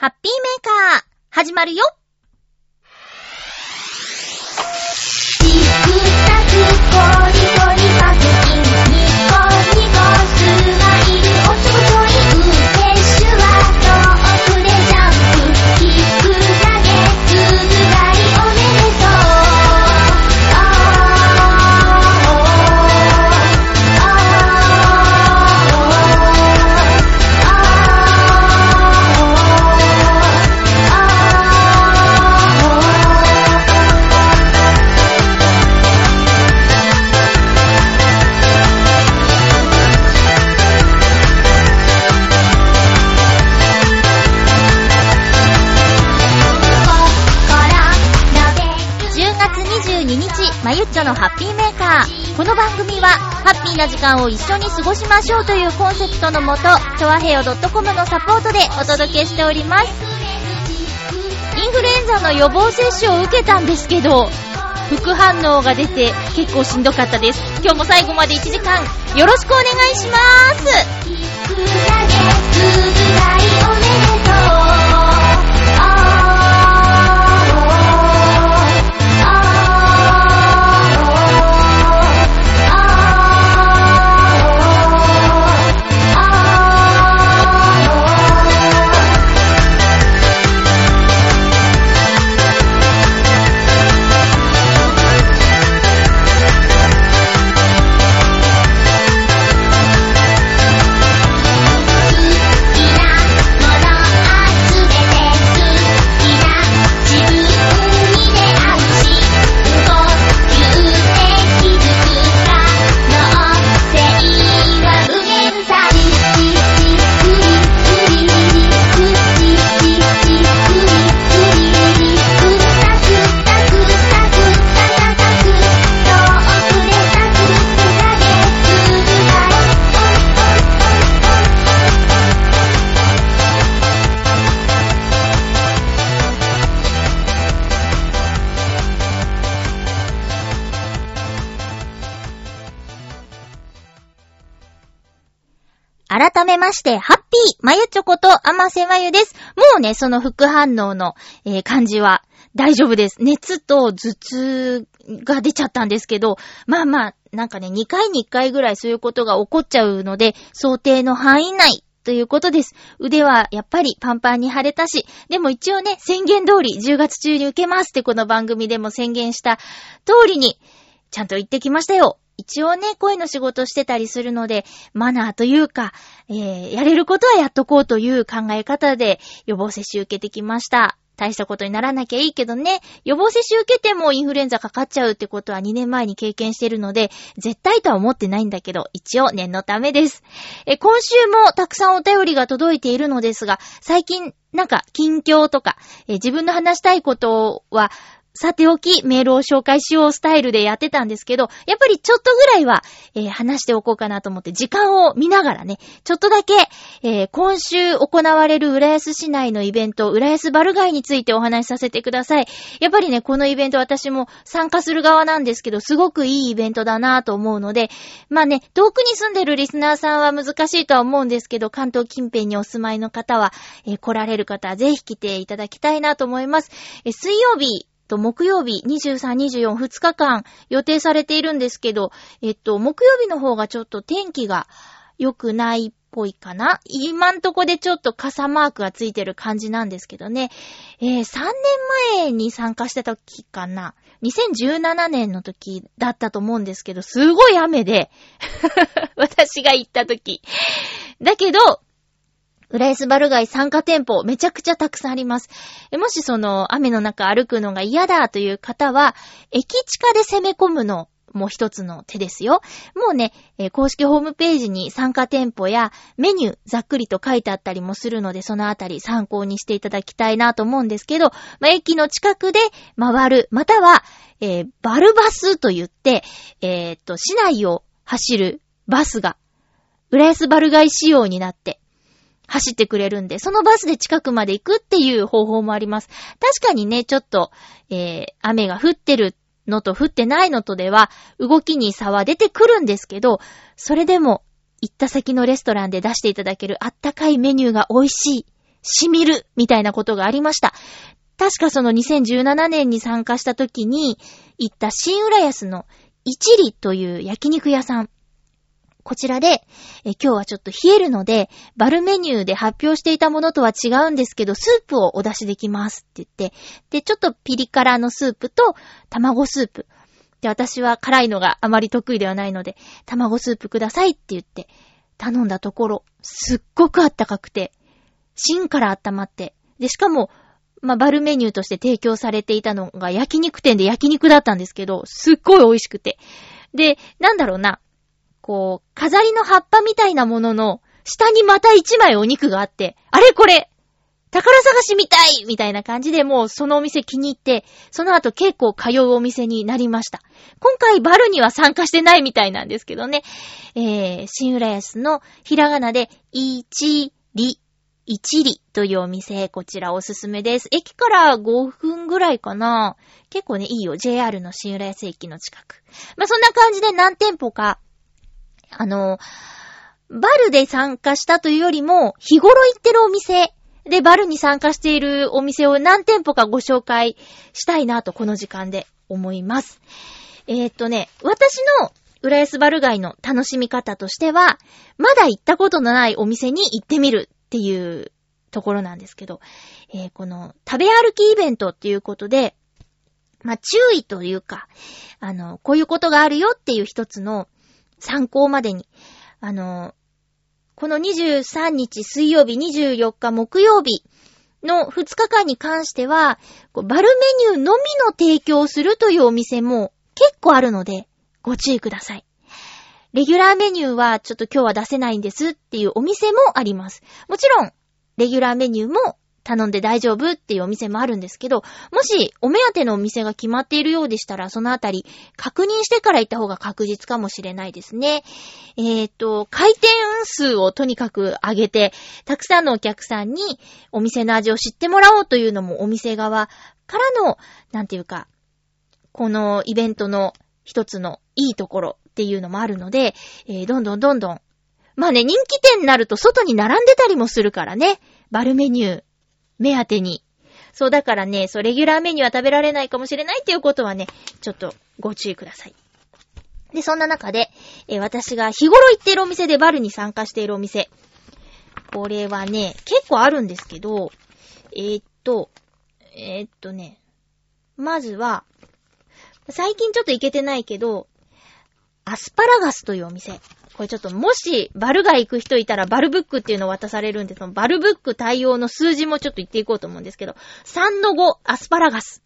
ハッピーメーカー、始まるよ。この番組は、ハッピーな時間を一緒に過ごしましょうというコンセプトのもと、ちょわへよ .com のサポートでお届けしております。インフルエンザの予防接種を受けたんですけど、副反応が出て結構しんどかったです。今日も最後まで1時間、よろしくお願いします。めまして、ハッピーまゆちょこと、あませまゆです。もうね、その副反応の、えー感じは大丈夫です。熱と頭痛が出ちゃったんですけど、まあまあ、なんかね、2回に1回ぐらいそういうことが起こっちゃうので、想定の範囲内ということです。腕はやっぱりパンパンに腫れたし、でも一応ね、宣言通り10月中に受けますってこの番組でも宣言した通りに、ちゃんと言ってきましたよ。一応ね、声の仕事してたりするので、マナーというか、えー、やれることはやっとこうという考え方で予防接種受けてきました。大したことにならなきゃいいけどね、予防接種受けてもインフルエンザかかっちゃうってことは2年前に経験してるので、絶対とは思ってないんだけど、一応念のためです。え、今週もたくさんお便りが届いているのですが、最近、なんか、近況とか、え自分の話したいことは、さておき、メールを紹介しようスタイルでやってたんですけど、やっぱりちょっとぐらいは、えー話しておこうかなと思って、時間を見ながらね、ちょっとだけ、えー今週行われる浦安市内のイベント、浦安バルガイについてお話しさせてください。やっぱりね、このイベント私も参加する側なんですけど、すごくいいイベントだなぁと思うので、まあね、遠くに住んでるリスナーさんは難しいとは思うんですけど、関東近辺にお住まいの方は、えー来られる方はぜひ来ていただきたいなと思います。え水曜日、と、木曜日、23、24、2日間予定されているんですけど、えっと、木曜日の方がちょっと天気が良くないっぽいかな今んとこでちょっと傘マークがついてる感じなんですけどね。えー3年前に参加した時かな ?2017 年の時だったと思うんですけど、すごい雨で、私が行った時。だけど、浦安バルガイ参加店舗めちゃくちゃたくさんあります。もしその雨の中歩くのが嫌だという方は、駅地下で攻め込むのも一つの手ですよ。もうね、公式ホームページに参加店舗やメニューざっくりと書いてあったりもするので、そのあたり参考にしていただきたいなと思うんですけど、まあ、駅の近くで回る、または、えーバルバスと言って、えーっと、市内を走るバスが、浦安バルガイ仕様になって、走ってくれるんで、そのバスで近くまで行くっていう方法もあります。確かにね、ちょっと、えー、雨が降ってるのと降ってないのとでは、動きに差は出てくるんですけど、それでも、行った先のレストランで出していただけるあったかいメニューが美味しい。染みるみたいなことがありました。確かその2017年に参加した時に行った新浦安の一里という焼肉屋さん。こちらで、え今日はちょっと冷えるので、バルメニューで発表していたものとは違うんですけど、スープをお出しできますって言って、で、ちょっとピリ辛のスープと卵スープ。で、私は辛いのがあまり得意ではないので、卵スープくださいって言って頼んだところ、すっごくあったかくて、芯から温まって、で、しかも、まあ、バルメニューとして提供されていたのが焼肉店で焼肉だったんですけど、すっごい美味しくて。で、なんだろうな、こう、飾りの葉っぱみたいなものの、下にまた一枚お肉があって、あれこれ宝探しみたいみたいな感じでもうそのお店気に入って、その後結構通うお店になりました。今回バルには参加してないみたいなんですけどね。えー、新浦安のひらがなで、いちり、いちりというお店、こちらおすすめです。駅から5分ぐらいかな。結構ね、いいよ。JR の新浦安駅の近く。まあ、そんな感じで何店舗か、あの、バルで参加したというよりも、日頃行ってるお店で、バルに参加しているお店を何店舗かご紹介したいなと、この時間で思います。えー、っとね、私の浦安バル街の楽しみ方としては、まだ行ったことのないお店に行ってみるっていうところなんですけど、えー、この食べ歩きイベントっていうことで、まあ、注意というか、あの、こういうことがあるよっていう一つの参考までに、あの、この23日水曜日、24日木曜日の2日間に関しては、バルメニューのみの提供をするというお店も結構あるので、ご注意ください。レギュラーメニューはちょっと今日は出せないんですっていうお店もあります。もちろん、レギュラーメニューも頼んで大丈夫っていうお店もあるんですけど、もしお目当てのお店が決まっているようでしたら、そのあたり確認してから行った方が確実かもしれないですね。えっ、ー、と、回転数をとにかく上げて、たくさんのお客さんにお店の味を知ってもらおうというのもお店側からの、なんていうか、このイベントの一つのいいところっていうのもあるので、えー、どんどんどんどんまあね、人気店になると外に並んでたりもするからね。バルメニュー。目当てに。そう、だからね、そう、レギュラーメニューは食べられないかもしれないっていうことはね、ちょっとご注意ください。で、そんな中で、え、私が日頃行っているお店でバルに参加しているお店。これはね、結構あるんですけど、えー、っと、えー、っとね、まずは、最近ちょっと行けてないけど、アスパラガスというお店。これちょっともしバルが行く人いたらバルブックっていうのを渡されるんで、そのバルブック対応の数字もちょっと言っていこうと思うんですけど、3の5、アスパラガス。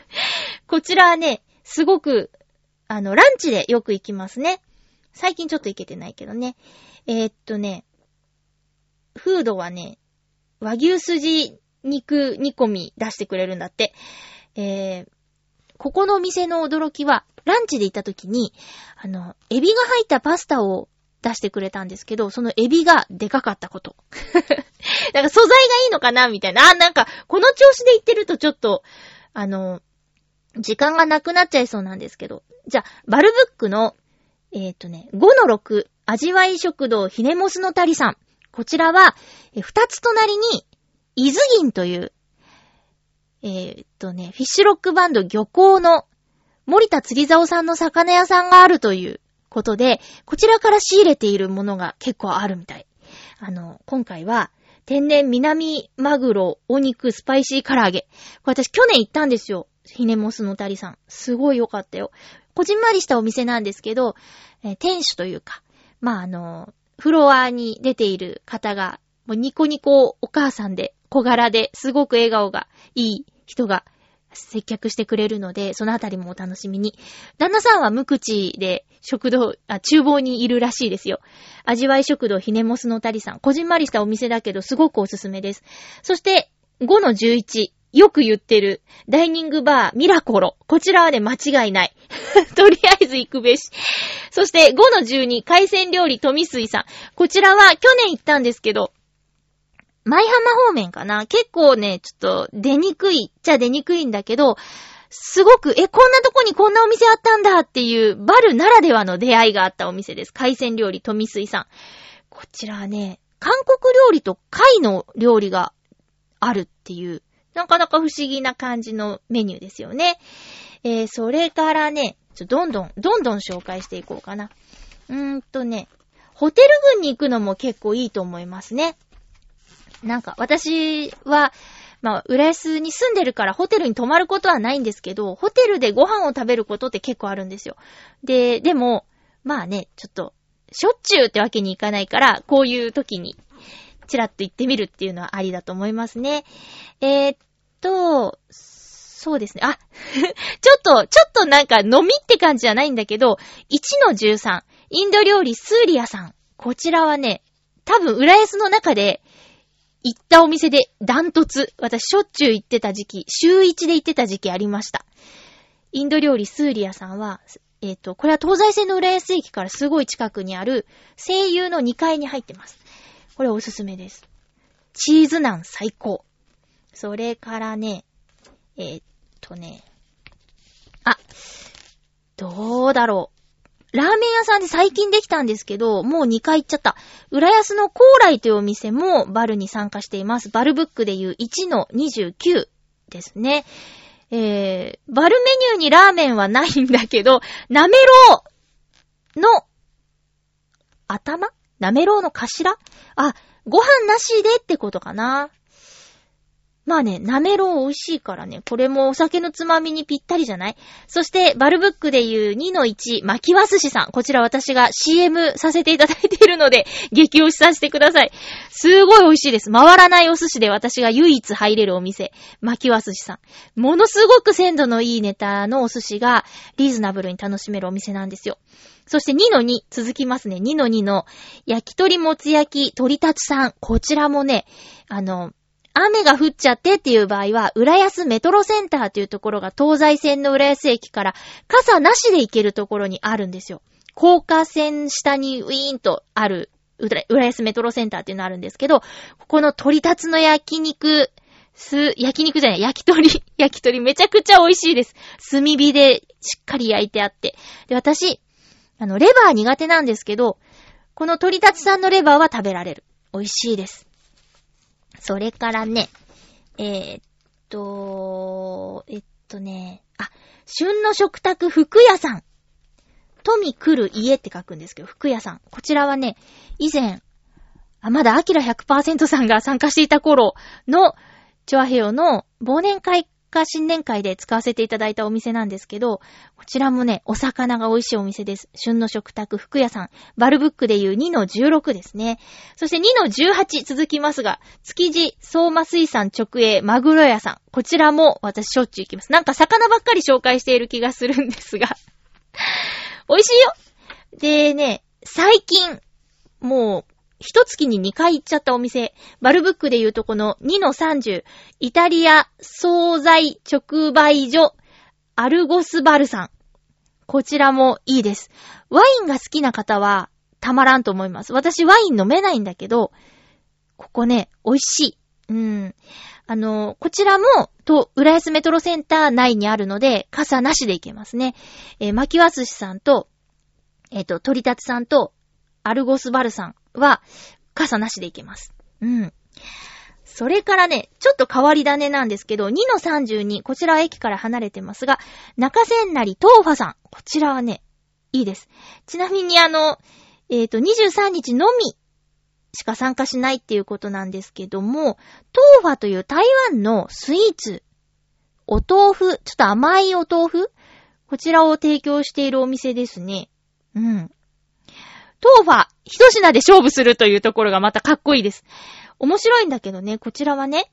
こちらはね、すごく、あの、ランチでよく行きますね。最近ちょっと行けてないけどね。えー、っとね、フードはね、和牛筋肉煮込み出してくれるんだって。えー、ここのお店の驚きは、ランチで行った時に、あの、エビが入ったパスタを出してくれたんですけど、そのエビがでかかったこと。なんか素材がいいのかなみたいな。あ、なんか、この調子で言ってるとちょっと、あの、時間がなくなっちゃいそうなんですけど。じゃあ、バルブックの、えっ、ー、とね、5-6、味わい食堂ひねもすのたりさん。こちらは、二つ隣に、伊豆銀という、えー、っとね、フィッシュロックバンド漁港の森田釣り竿さんの魚屋さんがあるということで、こちらから仕入れているものが結構あるみたい。あの、今回は、天然南マグロ、お肉、スパイシー唐揚げ。これ私去年行ったんですよ。ひねもすのたりさん。すごい良かったよ。こじんまりしたお店なんですけど、えー、店主というか、まあ、あの、フロアに出ている方が、もうニコニコお母さんで、小柄で、すごく笑顔がいい人が接客してくれるので、そのあたりもお楽しみに。旦那さんは無口で食堂、あ、厨房にいるらしいですよ。味わい食堂ひねもすのたりさん。こじんまりしたお店だけど、すごくおすすめです。そして、5の11。よく言ってる、ダイニングバー、ミラコロ。こちらはね、間違いない。とりあえず行くべし。そして、5の12、海鮮料理、富水さん。こちらは、去年行ったんですけど、舞浜方面かな結構ね、ちょっと出にくいっちゃ出にくいんだけど、すごく、え、こんなとこにこんなお店あったんだっていう、バルならではの出会いがあったお店です。海鮮料理、富水さん。こちらはね、韓国料理と貝の料理があるっていう、なかなか不思議な感じのメニューですよね。えー、それからね、ちょ、どんどん、どんどん紹介していこうかな。うーんとね、ホテル群に行くのも結構いいと思いますね。なんか、私は、まあ、浦安に住んでるからホテルに泊まることはないんですけど、ホテルでご飯を食べることって結構あるんですよ。で、でも、まあね、ちょっと、しょっちゅうってわけにいかないから、こういう時に、チラッと行ってみるっていうのはありだと思いますね。えー、っと、そうですね。あ、ちょっと、ちょっとなんか飲みって感じじゃないんだけど、1-13、インド料理スーリアさん。こちらはね、多分浦安の中で行ったお店でダントツ。私しょっちゅう行ってた時期、週1で行ってた時期ありました。インド料理スーリアさんは、えっ、と、これは東西線の浦安駅からすごい近くにある声優の2階に入ってます。これおすすめです。チーズナン最高。それからね、えーっとね、あ、どうだろう。ラーメン屋さんで最近できたんですけど、もう2回行っちゃった。浦安の高麗というお店もバルに参加しています。バルブックでいう1の29ですね。えー、バルメニューにラーメンはないんだけど、なめろうの頭？なめろうの頭？あ、ご飯なしでってことかな。まあね、なめろう美味しいからね、これもお酒のつまみにぴったりじゃない？そして、バルブックでいう2-1、巻きわ寿司さん。こちら私が CM させていただいているので、激推しさせてください。すごい美味しいです。回らないお寿司で私が唯一入れるお店、巻きわ寿司さん。ものすごく鮮度のいいネタのお寿司がリーズナブルに楽しめるお店なんですよ。そして2-2、続きますね。2-2の、焼き鳥もつ焼き、鳥立ちさん。こちらもね、あの、雨が降っちゃってっていう場合は、浦安メトロセンターというところが東西線の浦安駅から傘なしで行けるところにあるんですよ。高架線下にウィーンとある浦安メトロセンターっていうのあるんですけど、ここの鳥立つの焼肉、す、焼肉じゃない、焼き鳥、焼き鳥めちゃくちゃ美味しいです。炭火でしっかり焼いてあって。で、私、あの、レバー苦手なんですけど、この鳥立さんのレバーは食べられる。美味しいです。それからね、えー、っと、えっとね、あ、旬の食卓福屋さん。富来る家って書くんですけど、福屋さん。こちらはね、以前、あ、まだアキラ100%さんが参加していた頃の、チョアヘヨの忘年会か新年会で使わせていただいたお店なんですけど、こちらもね、お魚が美味しいお店です。旬の食卓福屋さん。バルブックでいう2の16ですね。そして2の18続きますが、築地相馬水産直営マグロ屋さん。こちらも私しょっちゅう行きます。なんか魚ばっかり紹介している気がするんですが。美味しいよでね、最近、もう、一月に2回行っちゃったお店。バルブックで言うとこの2-30、イタリア惣菜直売所、アルゴスバルさん。こちらもいいです。ワインが好きな方はたまらんと思います。私ワイン飲めないんだけど、ここね、美味しい。うん。あの、こちらも、と、浦安メトロセンター内にあるので、傘なしで行けますね。えー、巻きわすしさんと、えっ、と、鳥立さんと、アルゴスバルさんは、傘なしで行けます。うん。それからね、ちょっと変わり種なんですけど、2-32、こちらは駅から離れてますが、中千成トーファさん。こちらはね、いいです。ちなみにあの、えっ、と、23日のみしか参加しないっていうことなんですけども、トーファという台湾のスイーツ、お豆腐、ちょっと甘いお豆腐こちらを提供しているお店ですね。うん。トーファ、一品で勝負するというところがまたかっこいいです。面白いんだけどね、こちらはね、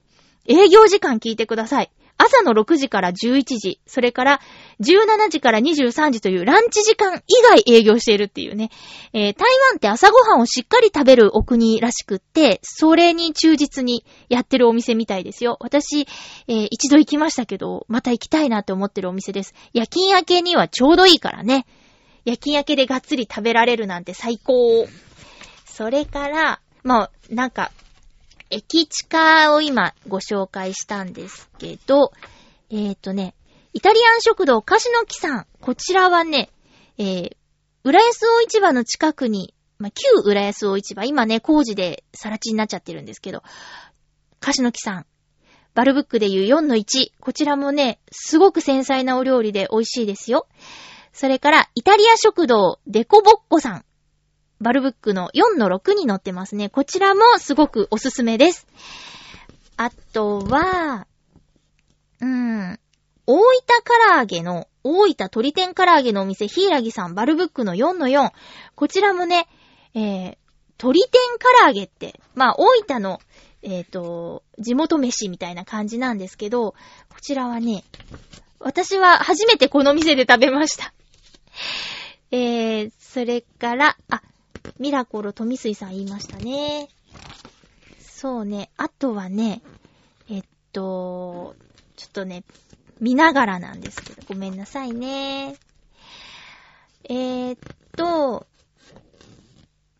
営業時間聞いてください。朝の6時から11時、それから17時から23時というランチ時間以外営業しているっていうね。えー、台湾って朝ごはんをしっかり食べるお国らしくって、それに忠実にやってるお店みたいですよ。私、えー、一度行きましたけど、また行きたいなって思ってるお店です。夜勤明けにはちょうどいいからね。夜勤明けでがっつり食べられるなんて最高。それから、まあ、なんか、駅地下を今ご紹介したんですけど、えっ、ー、とね、イタリアン食堂カシノキさん。こちらはね、えー、浦安大市場の近くに、まあ、旧浦安大市場、今ね、工事でさら地になっちゃってるんですけど、カシノキさん。バルブックでいう4の1。こちらもね、すごく繊細なお料理で美味しいですよ。それから、イタリア食堂デコボッコさん。バルブックの4の6に載ってますね。こちらもすごくおすすめです。あとは、うーん、大分唐揚げの、大分鳥天唐揚げのお店、ヒイラギさん、バルブックの4の4。こちらもね、えー、鳥天唐揚げって、まあ、大分の、えっ、と、地元飯みたいな感じなんですけど、こちらはね、私は初めてこの店で食べました。えー、それから、あ、ミラコロ富水さん言いましたね。そうね、あとはね、えっと、ちょっとね、見ながらなんですけど、ごめんなさいね。えー、っと、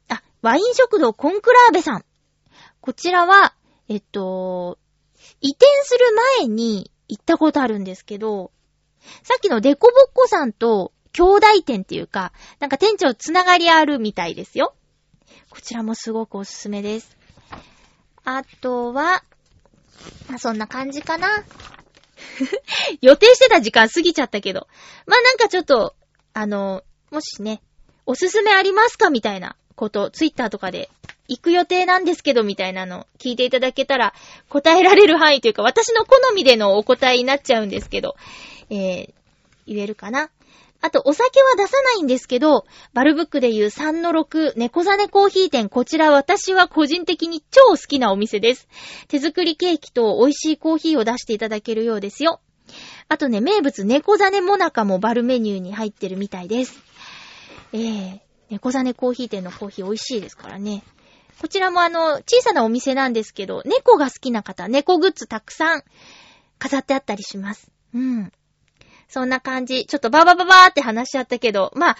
あ、ワイン食堂コンクラーベさん。こちらは、えっと、移転する前に行ったことあるんですけど、さっきのデコボッコさんと兄弟店っていうか、なんか店長つながりあるみたいですよ。こちらもすごくおすすめです。あとは、まあ、そんな感じかな。予定してた時間過ぎちゃったけど。まあ、なんかちょっと、あの、もしね、おすすめありますかみたいなこと、ツイッターとかで、行く予定なんですけど、みたいなの聞いていただけたら、答えられる範囲というか、私の好みでのお答えになっちゃうんですけど、えー、言えるかな？あと、お酒は出さないんですけど、バルブックでいう3-6、猫ザネコーヒー店、こちら私は個人的に超好きなお店です。手作りケーキと美味しいコーヒーを出していただけるようですよ。あとね、名物猫ザネモナカもバルメニューに入ってるみたいです。えー、猫ザネコーヒー店のコーヒー美味しいですからね。こちらもあの、小さなお店なんですけど、猫が好きな方、猫グッズたくさん飾ってあったりします。うん。そんな感じ。ちょっとバーバーババーって話しちゃったけど、まあ、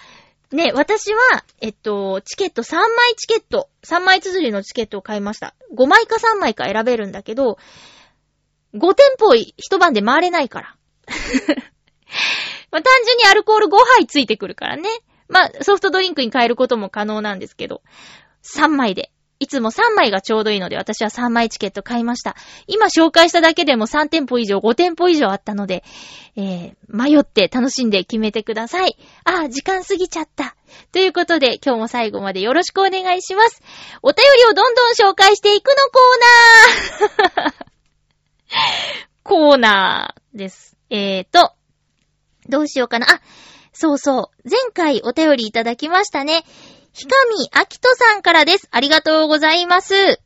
ね、私は、えっと、チケット3枚チケット、3枚綴りのチケットを買いました。5枚か3枚か選べるんだけど、5店舗一晩で回れないから。まあ、単純にアルコール5杯ついてくるからね。まあ、ソフトドリンクに変えることも可能なんですけど、3枚で。いつも3枚がちょうどいいので、私は3枚チケット買いました。今紹介しただけでも3店舗以上、5店舗以上あったので、えー、迷って楽しんで決めてください。ああ、時間過ぎちゃった。ということで、今日も最後までよろしくお願いします。お便りをどんどん紹介していくのコーナー コーナーです。えーと、どうしようかな。あ、そうそう。前回お便りいただきましたね。ひかみあきとさんからです。ありがとうございます。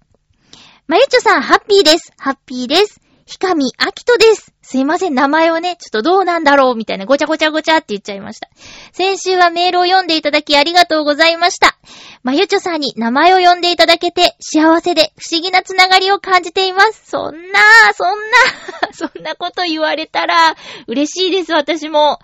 まゆちょさん、ハッピーです。ハッピーです。ひかみあきとです。すいません、名前をね、ちょっとどうなんだろう、みたいなごちゃごちゃごちゃって言っちゃいました。先週はメールを読んでいただきありがとうございました。まゆちょさんに名前を呼んでいただけて、幸せで不思議なつながりを感じています。そんな、そんな、そんなこと言われたら、嬉しいです、私も。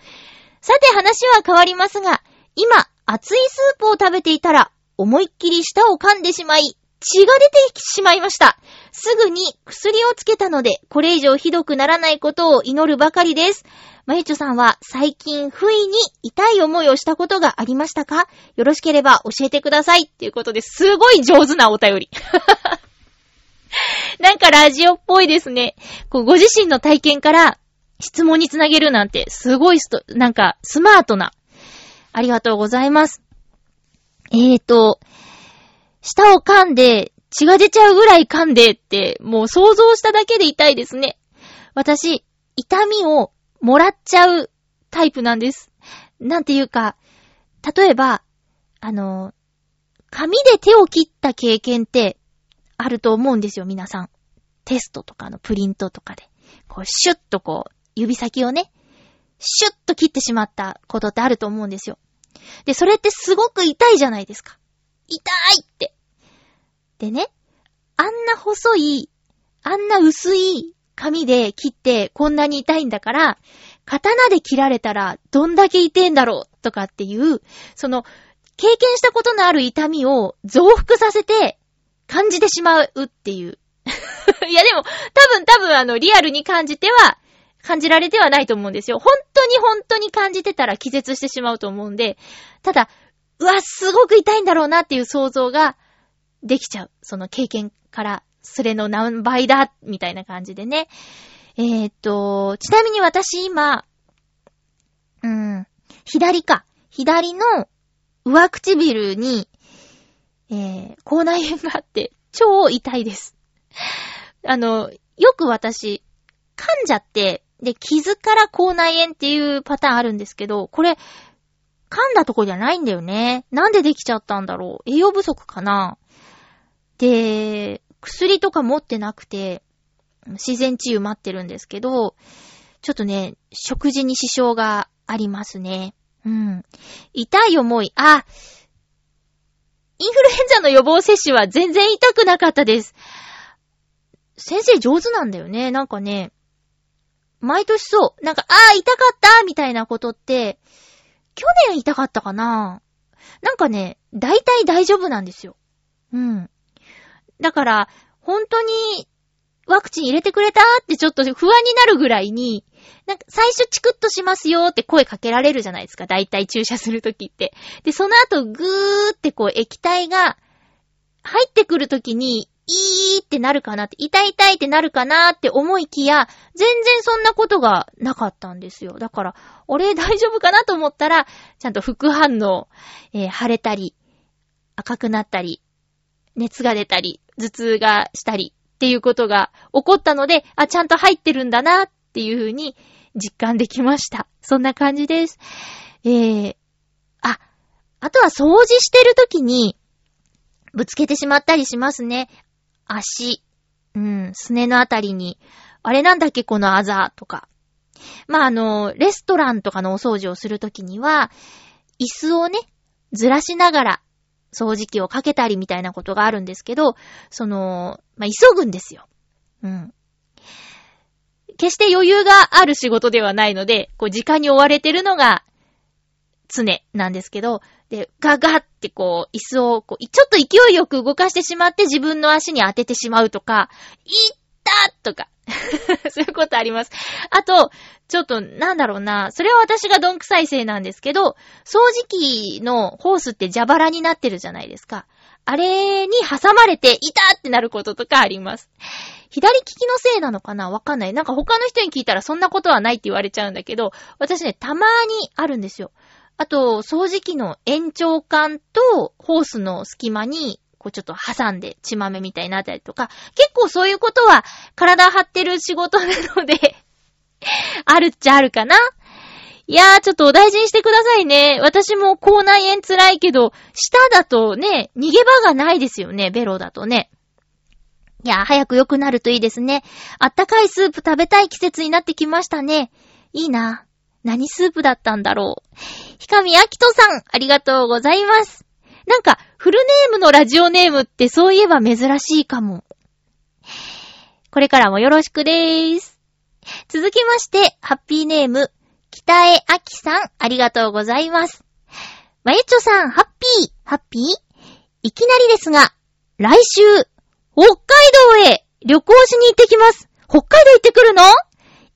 さて話は変わりますが、今、熱いスープを食べていたら、思いっきり舌を噛んでしまい、血が出てしまいました。すぐに薬をつけたので、これ以上ひどくならないことを祈るばかりです。まゆちょさんは最近不意に痛い思いをしたことがありましたか？よろしければ教えてください。っていうことですごい上手なお便り。なんかラジオっぽいですね。こうご自身の体験から質問につなげるなんて、すごいスト、なんかスマートな。ありがとうございます。えーと、舌を噛んで、血が出ちゃうぐらい噛んでって、もう想像しただけで痛いですね。私、痛みをもらっちゃうタイプなんです。なんていうか、例えば、あの、紙で手を切った経験ってあると思うんですよ、皆さん。テストとかのプリントとかで。こう、シュッとこう、指先をね、シュッと切ってしまったことってあると思うんですよ。で、それってすごく痛いじゃないですか。痛いって。でね、あんな細い、あんな薄い紙で切ってこんなに痛いんだから、刀で切られたらどんだけ痛いんだろうとかっていう、その、経験したことのある痛みを増幅させて感じてしまうっていう。いやでも、多分多分あの、リアルに感じては、感じられてはないと思うんですよ。本当に本当に感じてたら気絶してしまうと思うんで、ただ、うわ、すごく痛いんだろうなっていう想像ができちゃう。その経験からそれの何倍だ、みたいな感じでね。えー、っと、ちなみに私今、うん、左か。左の上唇に、えー、口内炎があって、超痛いです。あの、よく私、噛んじゃって、で、傷から口内炎っていうパターンあるんですけど、これ、噛んだとこじゃないんだよね。なんでできちゃったんだろう。栄養不足かなで、薬とか持ってなくて、自然治癒待ってるんですけど、ちょっとね、食事に支障がありますね。うん。痛い思い、あ、インフルエンザの予防接種は全然痛くなかったです。先生上手なんだよね。なんかね、毎年そう。なんか、ああ、痛かったみたいなことって、去年痛かったかななんかね、大体大丈夫なんですよ。うん。だから、本当に、ワクチン入れてくれたってちょっと不安になるぐらいに、なんか最初チクッとしますよって声かけられるじゃないですか。大体注射するときって。で、その後ぐーってこう液体が入ってくるときに、いーってなるかなって、痛い痛いってなるかなって思いきや、全然そんなことがなかったんですよ。だから、俺 大丈夫かなと思ったら、ちゃんと副反応、えー、腫れたり、赤くなったり、熱が出たり、頭痛がしたりっていうことが起こったので、あ、ちゃんと入ってるんだなっていうふうに実感できました。そんな感じです。えー、あ、あとは掃除してるときに、ぶつけてしまったりしますね。足、うん、すねのあたりに、あれなんだっけこのあざとか。まあ、あの、レストランとかのお掃除をするときには、椅子をね、ずらしながら掃除機をかけたりみたいなことがあるんですけど、その、まあ、急ぐんですよ。うん。決して余裕がある仕事ではないので、こう時間に追われてるのが常なんですけど、で、ガガってこう、椅子をこう、ちょっと勢いよく動かしてしまって自分の足に当ててしまうとか、いったとか、そういうことあります。あと、ちょっと、なんだろうな、それは私がどんくさいせいなんですけど、掃除機のホースって蛇腹になってるじゃないですか。あれに挟まれて、いたってなることとかあります。左利きのせいなのかな？わかんない。なんか他の人に聞いたらそんなことはないって言われちゃうんだけど、私ね、たまーにあるんですよ。あと、掃除機の延長管とホースの隙間に、こうちょっと挟んで血豆みたいになったりとか、結構そういうことは体張ってる仕事なので あるっちゃあるかな？いやー、ちょっとお大事にしてくださいね。私も口内炎辛いけど、舌だとね、逃げ場がないですよね、ベロだとね。いやー、早く良くなるといいですね。あったかいスープ食べたい季節になってきましたね。いいな。何スープだったんだろう。ひかみあきとさん、ありがとうございます。なんか、フルネームのラジオネームってそういえば珍しいかも。これからもよろしくでーす。続きまして、ハッピーネーム、北江あきさん、ありがとうございます。まゆちょさん、ハッピー、ハッピー？いきなりですが、来週、北海道へ旅行しに行ってきます。北海道行ってくるの？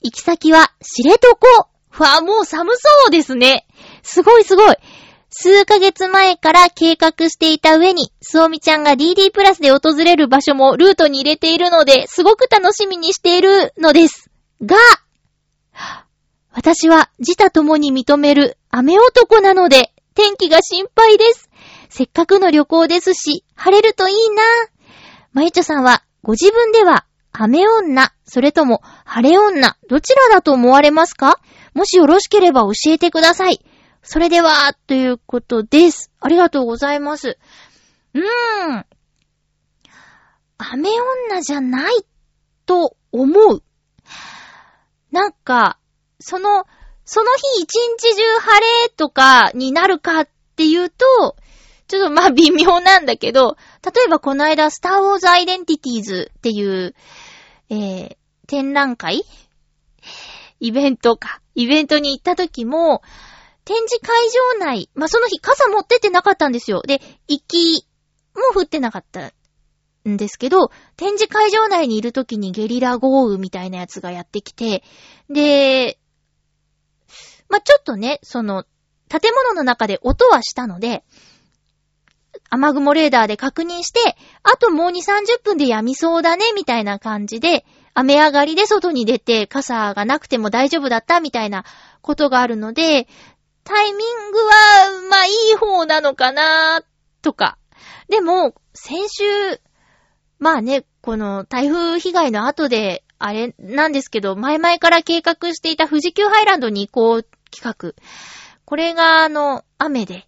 行き先は、知床。わあ、もう寒そうですね。すごいすごい。数ヶ月前から計画していた上に、すおみちゃんが DD プラスで訪れる場所もルートに入れているので、すごく楽しみにしているのです。が、私は自他ともに認める雨男なので、天気が心配です。せっかくの旅行ですし、晴れるといいな。まゆちょさんは、ご自分では、雨女、それとも晴れ女、どちらだと思われますか？もしよろしければ教えてください。それでは、ということです。ありがとうございます。うーん。雨女じゃないと思う。なんか、その、その日一日中晴れとかになるかっていうと、ちょっとまあ微妙なんだけど、例えばこの間、スターウォーズアイデンティティーズっていう、えー、展覧会イベントか。イベントに行った時も、展示会場内、まあ、その日傘持ってってなかったんですよ。で、行きも降ってなかったんですけど、展示会場内にいる時にゲリラ豪雨みたいなやつがやってきて、で、まあ、ちょっとね、その、建物の中で音はしたので、雨雲レーダーで確認して、あともう2、30分で止みそうだね、みたいな感じで、雨上がりで外に出て傘がなくても大丈夫だった、みたいなことがあるので、タイミングは、まあいい方なのかな、とか。でも、先週、まあね、この台風被害の後で、あれなんですけど、前々から計画していた富士急ハイランドに行こう企画。これが、あの、雨で、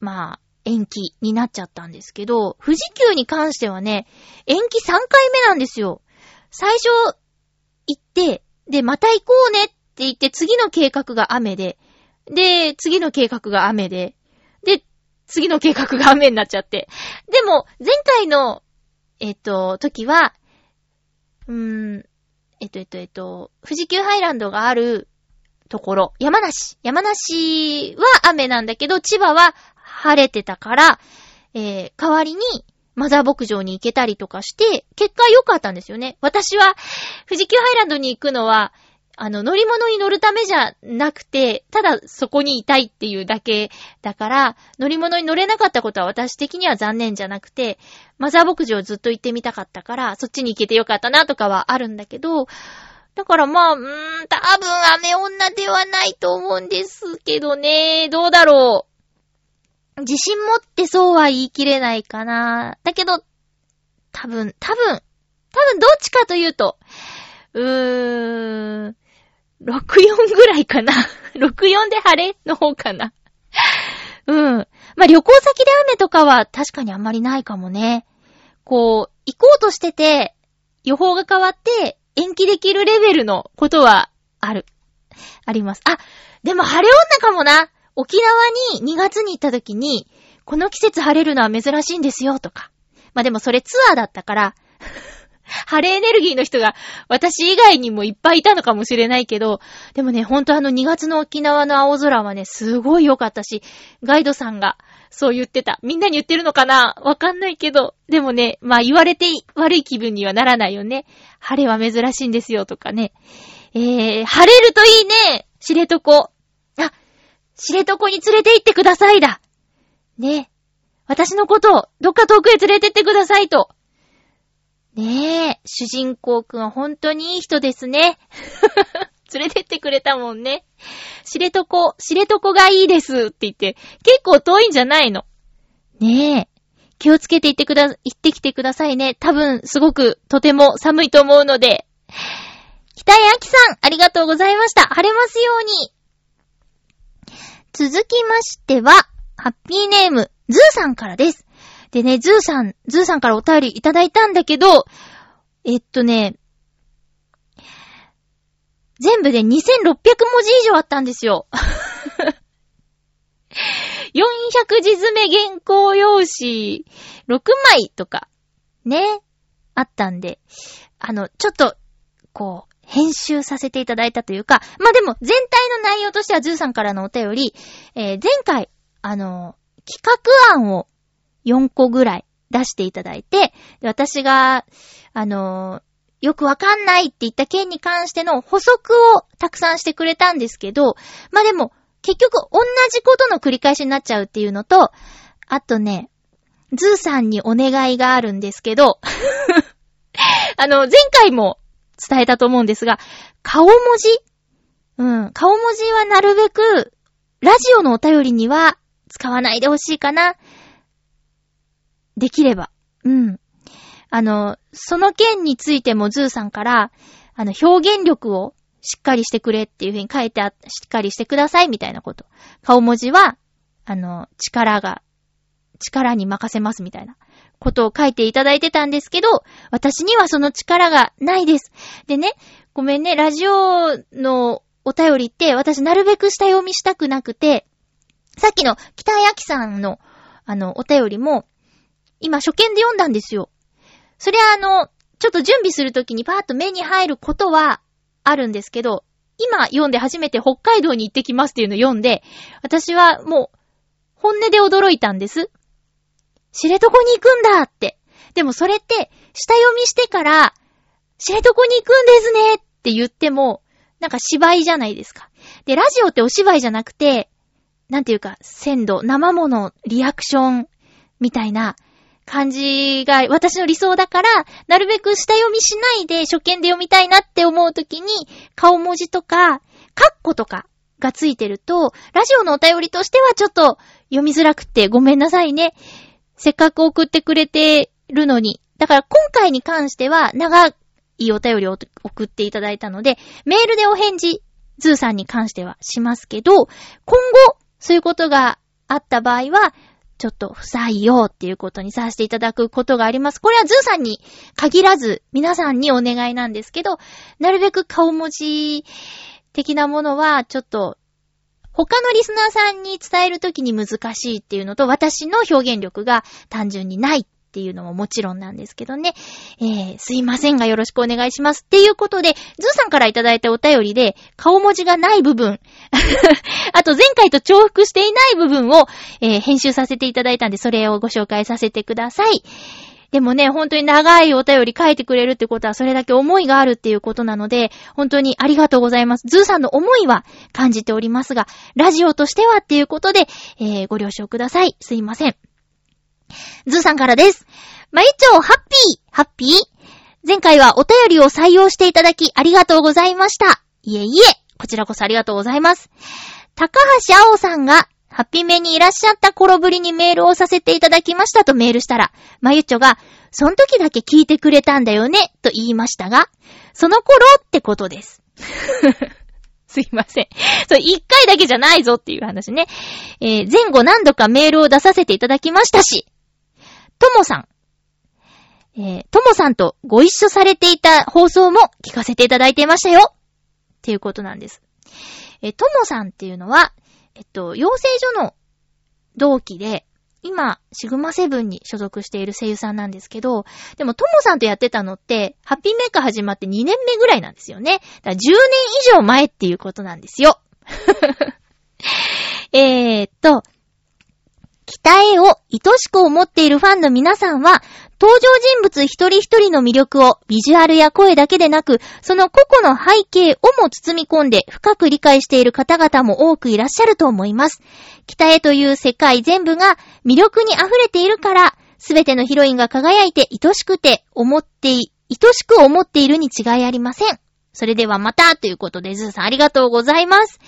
まあ、延期になっちゃったんですけど、富士急に関してはね、延期3回目なんですよ。最初、行って、で、また行こうねって言って、次の計画が雨で、で、次の計画が雨で、で、次の計画が雨になっちゃって。でも、前回の、えっと、時は、うーん、えっと、えっと、えっと、富士急ハイランドがあるところ、山梨。山梨は雨なんだけど、千葉は晴れてたから、えー、代わりに、マザー牧場に行けたりとかして、結果良かったんですよね。私は、富士急ハイランドに行くのは、あの、乗り物に乗るためじゃなくて、ただそこにいたいっていうだけだから、乗り物に乗れなかったことは私的には残念じゃなくて、マザー牧場ずっと行ってみたかったから、そっちに行けてよかったなとかはあるんだけど、だからまあ、うーん、多分雨女ではないと思うんですけどね、どうだろう。自信持ってそうは言い切れないかな。だけど、多分、多分、多分どっちかというと、うーん、64ぐらいかな。64で晴れの方かな。うん。まあ、旅行先で雨とかは確かにあんまりないかもね。こう、行こうとしてて、予報が変わって延期できるレベルのことはある。あります。あ、でも晴れ女かもな。沖縄に2月に行った時に、この季節晴れるのは珍しいんですよとか。まあ、でもそれツアーだったから、晴れエネルギーの人が私以外にもいっぱいいたのかもしれないけど、でもね、ほんとあの2月の沖縄の青空はね、すごい良かったし、ガイドさんがそう言ってた。みんなに言ってるのかな？わかんないけど。でもね、まあ言われて悪い気分にはならないよね。晴れは珍しいんですよとかね。えー、晴れるといいね知床。知床に連れて行ってくださいだ。ね。私のことをどっか遠くへ連れてってくださいと。ねえ、主人公くんは本当にいい人ですね。連れてってくれたもんね。知床、知床がいいですって言って、結構遠いんじゃないの。ねえ。気をつけて行ってくだ、行ってきてくださいね。多分、すごく、とても寒いと思うので。北井明さん、ありがとうございました。晴れますように。続きましては、ハッピーネーム、ズーさんからです。でね、ズーさん、ズーさんからお便りいただいたんだけど、えっとね、全部で2600文字以上あったんですよ。400字詰め原稿用紙6枚とか、ね、あったんで、あの、ちょっと、こう、編集させていただいたというか、まあ、でも全体の内容としてはズーさんからのお便り、えー前回、あの、企画案を4個ぐらい出していただいて、私が、あのよくわかんないって言った件に関しての補足をたくさんしてくれたんですけど、まあ、でも、結局同じことの繰り返しになっちゃうっていうのと、あとね、ズーさんにお願いがあるんですけど、あの、前回も伝えたと思うんですが、顔文字？うん、顔文字はなるべく、ラジオのお便りには使わないでほしいかな。できれば。うん。あの、その件についてもズーさんから、あの、表現力をしっかりしてくれっていう風に書いてあしっかりしてくださいみたいなこと。顔文字は、あの、力が、力に任せますみたいなことを書いていただいてたんですけど、私にはその力がないです。でね、ごめんね、ラジオのお便りって私なるべく下読みしたくなくて、さっきの北谷明さんの、あの、お便りも、今初見で読んだんですよ。そりゃあの、ちょっと準備するときにパーッと目に入ることはあるんですけど、今読んで初めて北海道に行ってきますっていうのを読んで、私はもう、本音で驚いたんです。知床に行くんだって。でもそれって、下読みしてから、知床に行くんですねって言っても、なんか芝居じゃないですか。で、ラジオってお芝居じゃなくて、なんていうか、鮮度、生もの、リアクション、みたいな感じが私の理想だから、なるべく下読みしないで初見で読みたいなって思うときに、顔文字とか、カッコとかがついてると、ラジオのお便りとしてはちょっと読みづらくてごめんなさいね。せっかく送ってくれてるのに。だから今回に関しては長いお便りを送っていただいたので、メールでお返事、ズーさんに関してはしますけど、今後、そういうことがあった場合は、ちょっと不採用っていうことにさせていただくことがあります。これはズーさんに限らず、皆さんにお願いなんですけど、なるべく顔文字的なものは、ちょっと、他のリスナーさんに伝えるときに難しいっていうのと、私の表現力が単純にないっていうのももちろんなんですけどね。えー、すいませんがよろしくお願いします。っていうことで、ズーさんからいただいたお便りで、顔文字がない部分、あと前回と重複していない部分を、えー、編集させていただいたんで、それをご紹介させてください。でもね、本当に長いお便り書いてくれるってことは、それだけ思いがあるっていうことなので、本当にありがとうございます。ズーさんの思いは感じておりますが、ラジオとしてはっていうことで、えー、ご了承ください。すいません。ズーさんからです。まゆちょ、ハッピー、ハッピー前回はお便りを採用していただき、ありがとうございました。いえいえ、こちらこそありがとうございます。高橋青さんが、ハッピーメにいらっしゃった頃ぶりにメールをさせていただきましたとメールしたら、まゆちょが、その時だけ聞いてくれたんだよね、と言いましたが、その頃ってことです。すいません。そう、一回だけじゃないぞっていう話ね。えー、前後何度かメールを出させていただきましたし、ともさん。えー、ともさんとご一緒されていた放送も聞かせていただいていましたよ。っていうことなんです。えー、ともさんっていうのは、えっと、養成所の同期で、今、シグマセブンに所属している声優さんなんですけど、でも、ともさんとやってたのって、ハッピーメーカー始まって2年目ぐらいなんですよね。だから10年以上前っていうことなんですよ。えーっと、北絵を愛しく思っているファンの皆さんは、登場人物一人一人の魅力をビジュアルや声だけでなく、その個々の背景をも包み込んで深く理解している方々も多くいらっしゃると思います。北へという世界全部が魅力に溢れているから、すべてのヒロインが輝いて愛しくて思って愛しく思っているに違いありません。それではまたということで、ズーさんありがとうございます。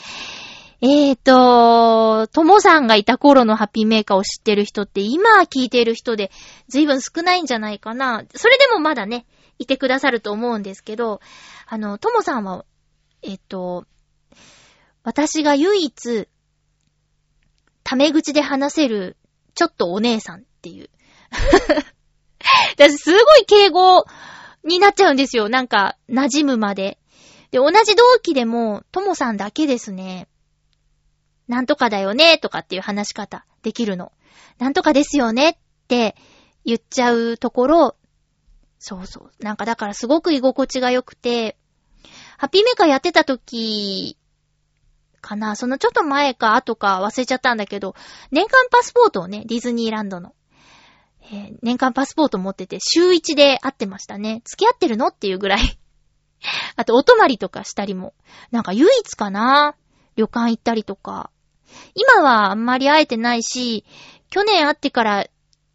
えーと、ともさんがいた頃のハッピーメーカーを知ってる人って今聞いてる人で随分少ないんじゃないかな。それでもまだね、いてくださると思うんですけど、あの、ともさんは、えっと、私が唯一、タメ口で話せる、ちょっとお姉さんっていう。私すごい敬語になっちゃうんですよ。なんか、馴染むまで。で、同じ同期でも、ともさんだけですね。なんとかだよね、とかっていう話し方できるの。なんとかですよねって言っちゃうところ、そうそう。なんかだからすごく居心地が良くて、ハッピーメーカーやってた時かな、そのちょっと前か後か忘れちゃったんだけど、年間パスポートをね、ディズニーランドの、えー、年間パスポート持ってて、週1で会ってましたね。付き合ってるのっていうぐらいあと、お泊まりとかしたりも。なんか唯一かな旅館行ったりとか。今はあんまり会えてないし、去年会ってから、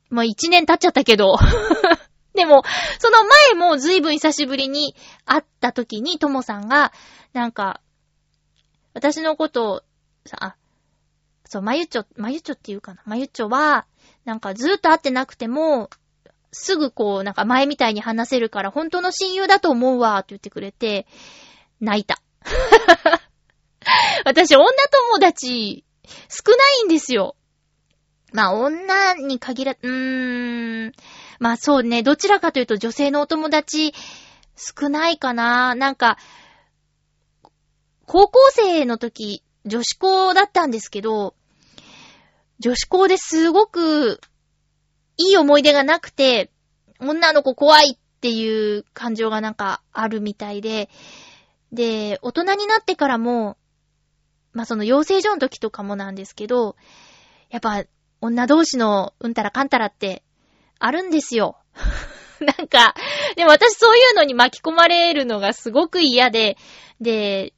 まあ、一年経っちゃったけど。でも、その前も随分久しぶりに会った時に、ともさんが、なんか、私のことを、さ、あ、そう、まゆちょ、まゆちょっていうかな。まゆちょは、なんかずっと会ってなくても、すぐこう、なんか前みたいに話せるから、本当の親友だと思うわ、って言ってくれて、泣いた。私、女友達、少ないんですよ。まあ、女に限ら、うーん。まあそうね、どちらかというと女性のお友達少ないかな。なんか、高校生の時、女子校だったんですけど、女子校ですごくいい思い出がなくて、女の子怖いっていう感情がなんかあるみたいで、で、大人になってからも、まあ、その養成所の時とかもなんですけど、やっぱ、女同士のうんたらかんたらってあるんですよ。なんか、でも私そういうのに巻き込まれるのがすごく嫌で、で、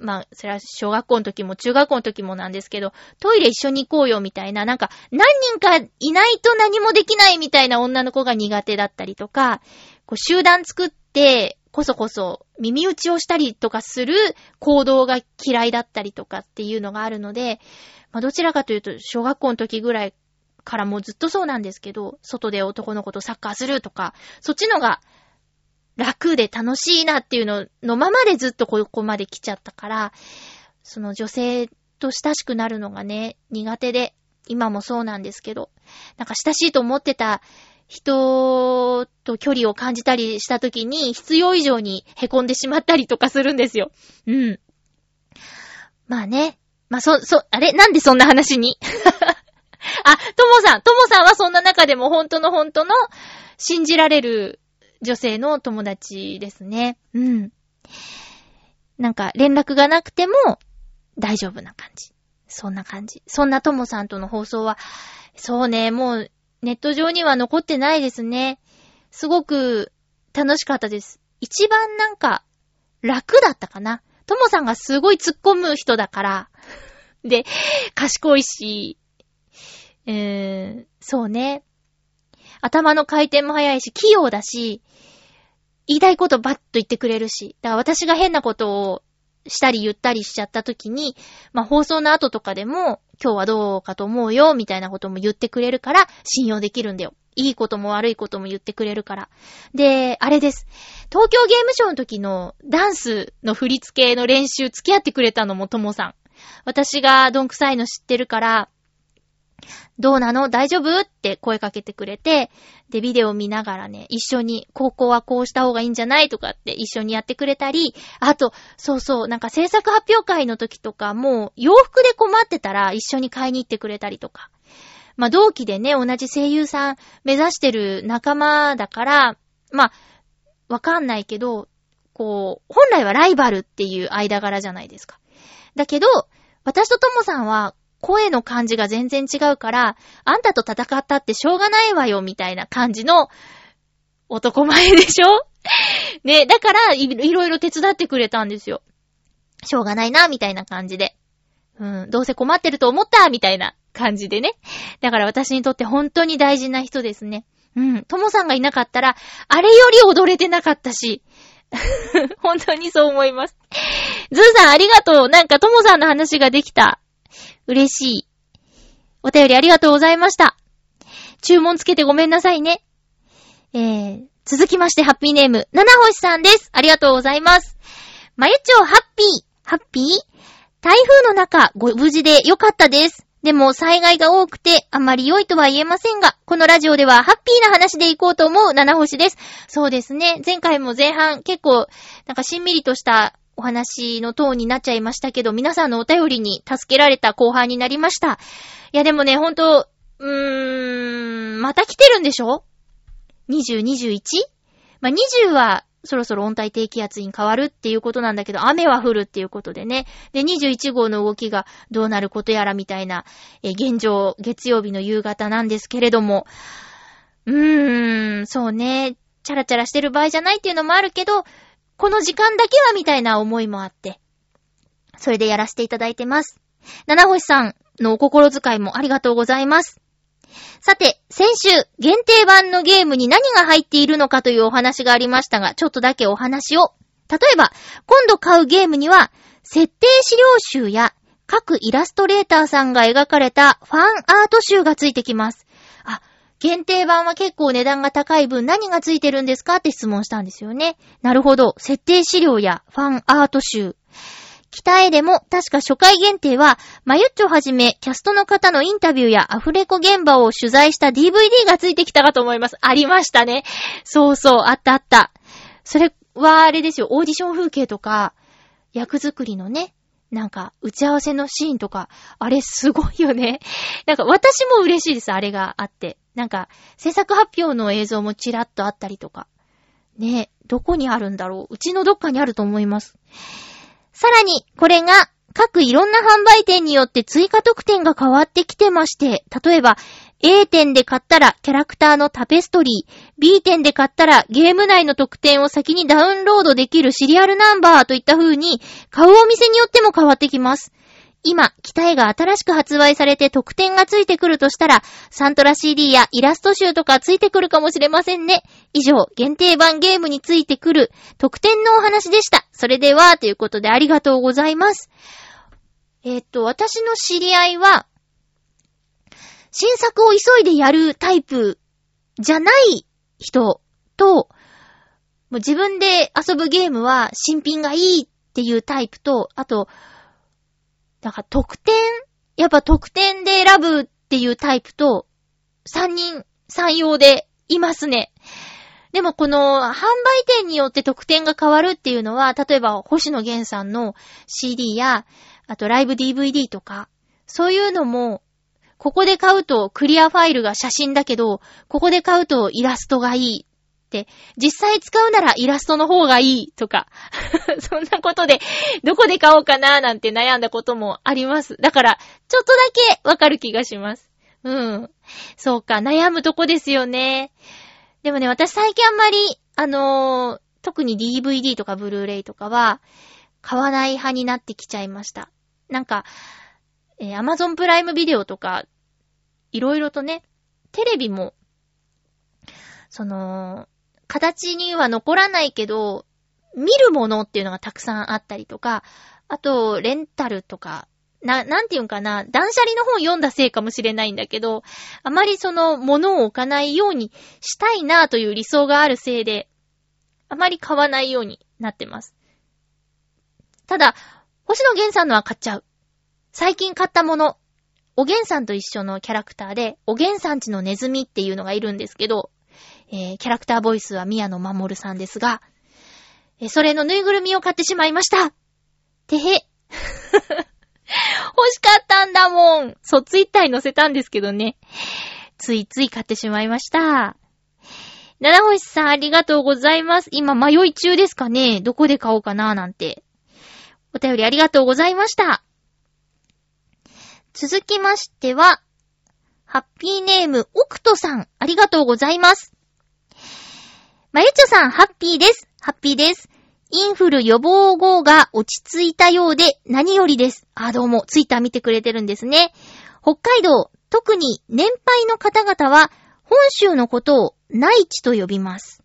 まあ、それは小学校の時も中学校の時もなんですけど、トイレ一緒に行こうよみたいな、なんか、何人かいないと何もできないみたいな女の子が苦手だったりとか、こう集団作って、こそこそ耳打ちをしたりとかする行動が嫌いだったりとかっていうのがあるので、まあ、どちらかというと、小学校の時ぐらいからもうずっとそうなんですけど、外で男の子とサッカーするとか、そっちのが楽で楽しいなっていうののままでずっとここまで来ちゃったから、その女性と親しくなるのがね、苦手で、今もそうなんですけど、なんか親しいと思ってた人と距離を感じたりした時に必要以上に凹んでしまったりとかするんですよ。うん。まあね。まあそ、そ、あれ？なんでそんな話に？あ、ともさん、ともさんはそんな中でも本当の本当の信じられる女性の友達ですね。うん。なんか連絡がなくても大丈夫な感じ。そんな感じ。そんなともさんとの放送は、そうね、もうネット上には残ってないですね。すごく楽しかったです。一番なんか楽だったかな。ともさんがすごい突っ込む人だから。で、賢いし、えーん、そうね。頭の回転も早いし、器用だし、言いたいことバッと言ってくれるし。だから私が変なことをしたり言ったりしちゃった時に、まあ放送の後とかでも、今日はどうかと思うよ、みたいなことも言ってくれるから、信用できるんだよ。いいことも悪いことも言ってくれるから。で、あれです。東京ゲームショーの時のダンスの振り付けの練習付き合ってくれたのもともさん。私がどんくさいの知ってるから、どうなの？大丈夫？って声かけてくれて、で、ビデオ見ながらね、一緒に、高校はこうした方がいいんじゃない？とかって一緒にやってくれたり、あと、そうそう、なんか制作発表会の時とかもう、洋服で困ってたら一緒に買いに行ってくれたりとか。まあ、同期でね、同じ声優さん目指してる仲間だから、まあ、わかんないけど、こう、本来はライバルっていう間柄じゃないですか。だけど、私とともさんは声の感じが全然違うから、あんたと戦ったってしょうがないわよ、みたいな感じの男前でしょ？ね、だからい、いろいろ手伝ってくれたんですよ。しょうがないな、みたいな感じで。うん、どうせ困ってると思った、みたいな感じでね。だから私にとって本当に大事な人ですね。うん、ともさんがいなかったら、あれより踊れてなかったし、本当にそう思います。ズーさんありがとう。なんかともさんの話ができた。嬉しい。お便りありがとうございました。注文つけてごめんなさいね。えー、続きましてハッピーネーム、七星さんです。ありがとうございます。まゆちょハッピー、ハッピー？台風の中、ご無事でよかったです。でも災害が多くてあまり良いとは言えませんが、このラジオではハッピーな話でいこうと思う七星です。そうですね。前回も前半結構なんかしんみりとしたお話のトーンになっちゃいましたけど、皆さんのお便りに助けられた後半になりました。いやでもね、ほんと、うーん、また来てるんでしょ ?20、21? まあ、20はそろそろ温帯低気圧に変わるっていうことなんだけど、雨は降るっていうことでね。で、21号の動きがどうなることやらみたいな、え現状、月曜日の夕方なんですけれども、うーん、そうね、チャラチャラしてる場合じゃないっていうのもあるけど、この時間だけはみたいな思いもあって、それでやらせていただいてます。七星さんのお心遣いもありがとうございます。さて、先週、限定版のゲームに何が入っているのかというお話がありましたが、ちょっとだけお話を。例えば、今度買うゲームには、設定資料集や各イラストレーターさんが描かれたファンアート集がついてきます。限定版は結構値段が高い分何がついてるんですかって質問したんですよね。なるほど。設定資料やファンアート集。北へでも確か初回限定は、まゆっちょはじめキャストの方のインタビューやアフレコ現場を取材した DVD がついてきたかと思います。ありましたね。そうそう、あったあった。それはあれですよ、オーディション風景とか、役作りのね、なんか、打ち合わせのシーンとか、あれすごいよね。なんか私も嬉しいです、あれがあって。なんか、制作発表の映像もちらっとあったりとか。ねえどこにあるんだろううちのどっかにあると思います。さらに、これが、各いろんな販売店によって追加特典が変わってきてまして、例えば、A 店で買ったらキャラクターのタペストリー、B 店で買ったらゲーム内の特典を先にダウンロードできるシリアルナンバーといった風に、買うお店によっても変わってきます。今、機体が新しく発売されて特典がついてくるとしたら、サントラ CD やイラスト集とかついてくるかもしれませんね。以上、限定版ゲームについてくる特典のお話でした。それでは、ということでありがとうございます。えーっと、私の知り合いは、新作を急いでやるタイプじゃない人と、もう自分で遊ぶゲームは新品がいいっていうタイプと、あと、だから特典やっぱ特典で選ぶっていうタイプと、三人三様でいますね。でもこの販売店によって特典が変わるっていうのは、例えば星野源さんの CD や、あとライブ DVD とか、そういうのも、ここで買うとクリアファイルが写真だけど、ここで買うとイラストがいいって、実際使うならイラストの方がいいとか、そんなことで、どこで買おうかななんて悩んだこともあります。だから、ちょっとだけわかる気がします。うん。そうか、悩むとこですよね。でもね、私最近あんまり、あのー特に DVD とかブルーレイとかは、買わない派になってきちゃいました。なんか、えー Amazon プライムビデオとか、いろいろとね、テレビも、その、形には残らないけど、見るものっていうのがたくさんあったりとか、あと、レンタルとか、な、なんていうんかな、断捨離の本読んだせいかもしれないんだけど、あまりその、物を置かないようにしたいなという理想があるせいで、あまり買わないようになってます。ただ、星野源さんのは買っちゃう。最近買ったもの、おげんさんと一緒のキャラクターで、おげんさんちのネズミっていうのがいるんですけど、えーキャラクターボイスは宮野守さんですが、えーそれのぬいぐるみを買ってしまいました。てへ。欲しかったんだもん。そう、ツイッターに載せたんですけどね。ついつい買ってしまいました。七星さんありがとうございます。今迷い中ですかねどこで買おうかななんて。お便りありがとうございました。続きましては、ハッピーネーム、オクトさん、ありがとうございます。まゆちょさん、ハッピーです。ハッピーです。インフル予防号が落ち着いたようで何よりです。あ、どうも、ツイッター見てくれてるんですね。北海道、特に年配の方々は、本州のことを内地と呼びます。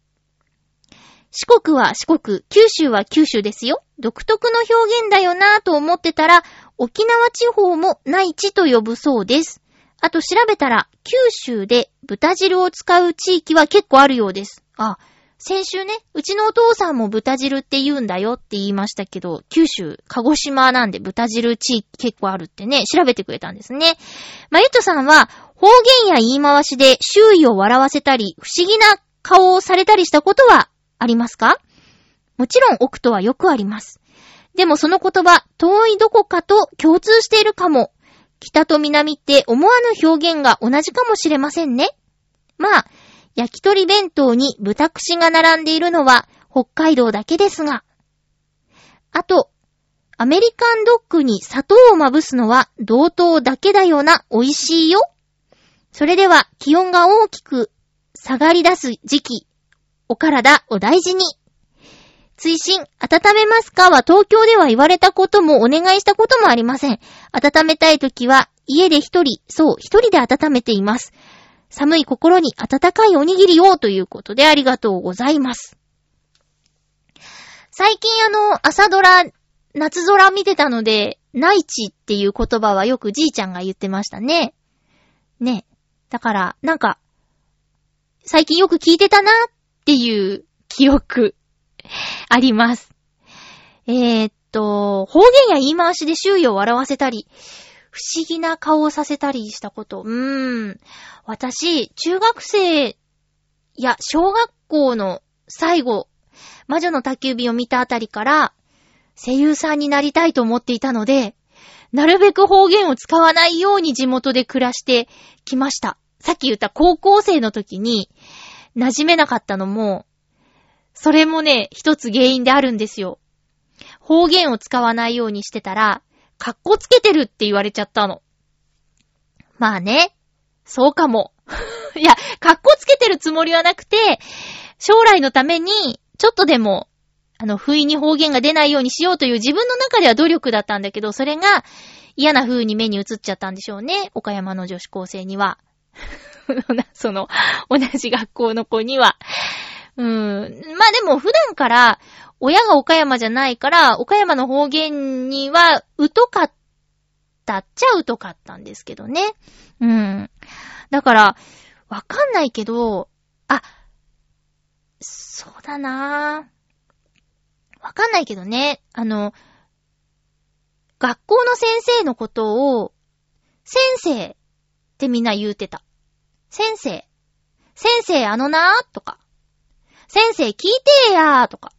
四国は四国、九州は九州ですよ。独特の表現だよなぁと思ってたら、沖縄地方も内地と呼ぶそうです。あと調べたら、九州で豚汁を使う地域は結構あるようです。あ、先週ね、うちのお父さんも豚汁って言うんだよって言いましたけど、九州、鹿児島なんで豚汁地域結構あるってね、調べてくれたんですね。まゆとさんは、方言や言い回しで周囲を笑わせたり、不思議な顔をされたりしたことはありますか？もちろん、奥とはよくあります。でもその言葉、遠いどこかと共通しているかも。北と南って思わぬ表現が同じかもしれませんね。まあ、焼き鳥弁当に豚串が並んでいるのは北海道だけですが。あと、アメリカンドッグに砂糖をまぶすのは同等だけだよな、美味しいよ。それでは気温が大きく下がり出す時期、お体お大事に。追伸、温めますかは東京では言われたこともお願いしたこともありません。温めたいときは家で一人、そう、一人で温めています。寒い心に温かいおにぎりをということでありがとうございます。最近あの、朝ドラ、夏空見てたので、内地っていう言葉はよくじいちゃんが言ってましたね。ね。だから、なんか、最近よく聞いてたなっていう記憶、あります。えー、っと、方言や言い回しで周囲を笑わせたり、不思議な顔をさせたりしたこと。うーん。私、中学生や小学校の最後、魔女の宅急便を見たあたりから、声優さんになりたいと思っていたので、なるべく方言を使わないように地元で暮らしてきました。さっき言った高校生の時に馴染めなかったのも、それもね、一つ原因であるんですよ。方言を使わないようにしてたら、かっこつけてるって言われちゃったの。まあね。そうかも。いや、格好つけてるつもりはなくて、将来のために、ちょっとでも、あの、不意に方言が出ないようにしようという自分の中では努力だったんだけど、それが嫌な風に目に映っちゃったんでしょうね。岡山の女子高生には。その、同じ学校の子には。うん。まあでも普段から親が岡山じゃないから、岡山の方言には疎かったっちゃ疎かったんですけどね。うん。だから、わかんないけど、あ、そうだなぁ。わかんないけどね。あの、学校の先生のことを、先生ってみんな言うてた。先生。先生あのなーとか。先生聞いてやーとか。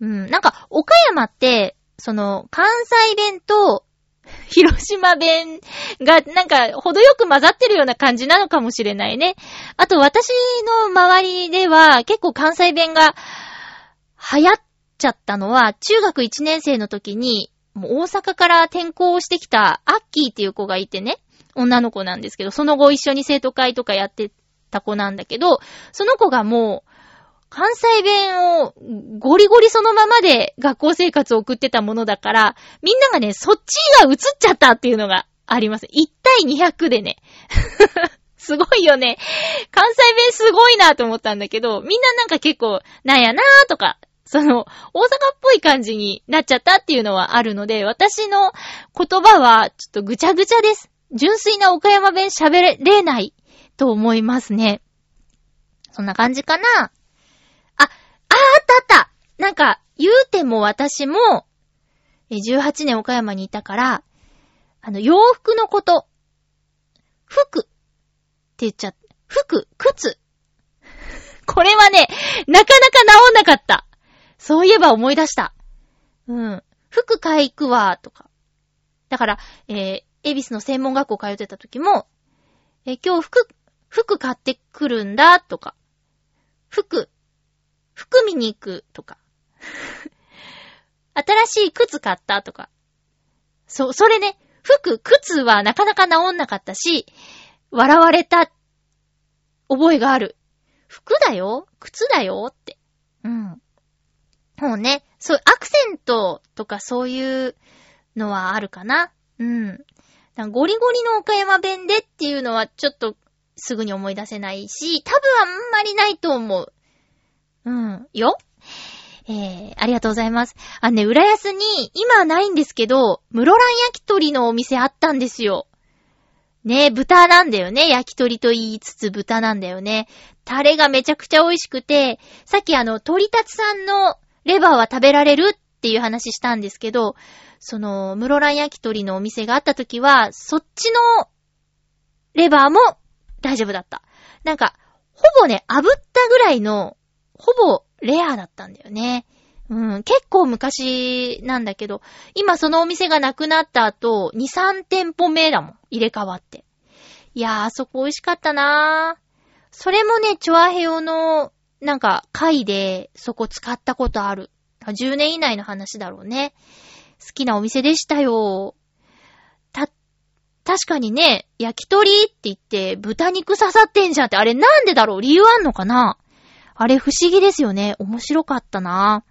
うん、なんか、岡山って、その、関西弁と、広島弁が、なんか、程よく混ざってるような感じなのかもしれないね。あと、私の周りでは、結構関西弁が、流行っちゃったのは、中学1年生の時に、もう大阪から転校してきた、アッキーっていう子がいてね。女の子なんですけど、その後一緒に生徒会とかやってた子なんだけど、その子がもう、関西弁をゴリゴリそのままで学校生活を送ってたものだから、みんながね、そっちが映っちゃったっていうのがあります。1対200でね。すごいよね。関西弁すごいなと思ったんだけど、みんななんか結構、なんやなーとか、その、大阪っぽい感じになっちゃったっていうのはあるので、私の言葉はちょっとぐちゃぐちゃです。純粋な岡山弁喋れないと思いますね。そんな感じかな。あ、あ、あったあったなんか、言うても私も、18年岡山にいたから、あの、洋服のこと、服って言っちゃった。服、靴。これはね、なかなか治んなかった。そういえば思い出した。うん。服買い行くわ、とか。だから、えー、エビスの専門学校通ってた時も、え、今日服、服買ってくるんだ、とか。服、服見に行く、とか。新しい靴買った、とか。そ、それね、服、靴はなかなか治んなかったし、笑われた覚えがある。服だよ靴だよって。うん。もうね、そう、アクセントとかそういうのはあるかな。うん。ゴリゴリの岡山弁でっていうのはちょっとすぐに思い出せないし、多分あんまりないと思う。うん。よえー、ありがとうございます。あのね、浦安に、今はないんですけど、室蘭焼き鳥のお店あったんですよ。ね豚なんだよね。焼き鳥と言いつつ豚なんだよね。タレがめちゃくちゃ美味しくて、さっきあの、鳥立さんのレバーは食べられるっていう話したんですけど、その、室蘭焼き鳥のお店があった時は、そっちのレバーも大丈夫だった。なんか、ほぼね、炙ったぐらいの、ほぼレアだったんだよね。うん、結構昔なんだけど、今そのお店がなくなった後、2、3店舗目だもん。入れ替わって。いやー、あそこ美味しかったなー。それもね、チョアヘヨの、なんか、会で、そこ使ったことある。10年以内の話だろうね。好きなお店でしたよ。た、確かにね、焼き鳥って言って豚肉刺さってんじゃんって、あれなんでだろう？理由あんのかな？あれ不思議ですよね。面白かったな。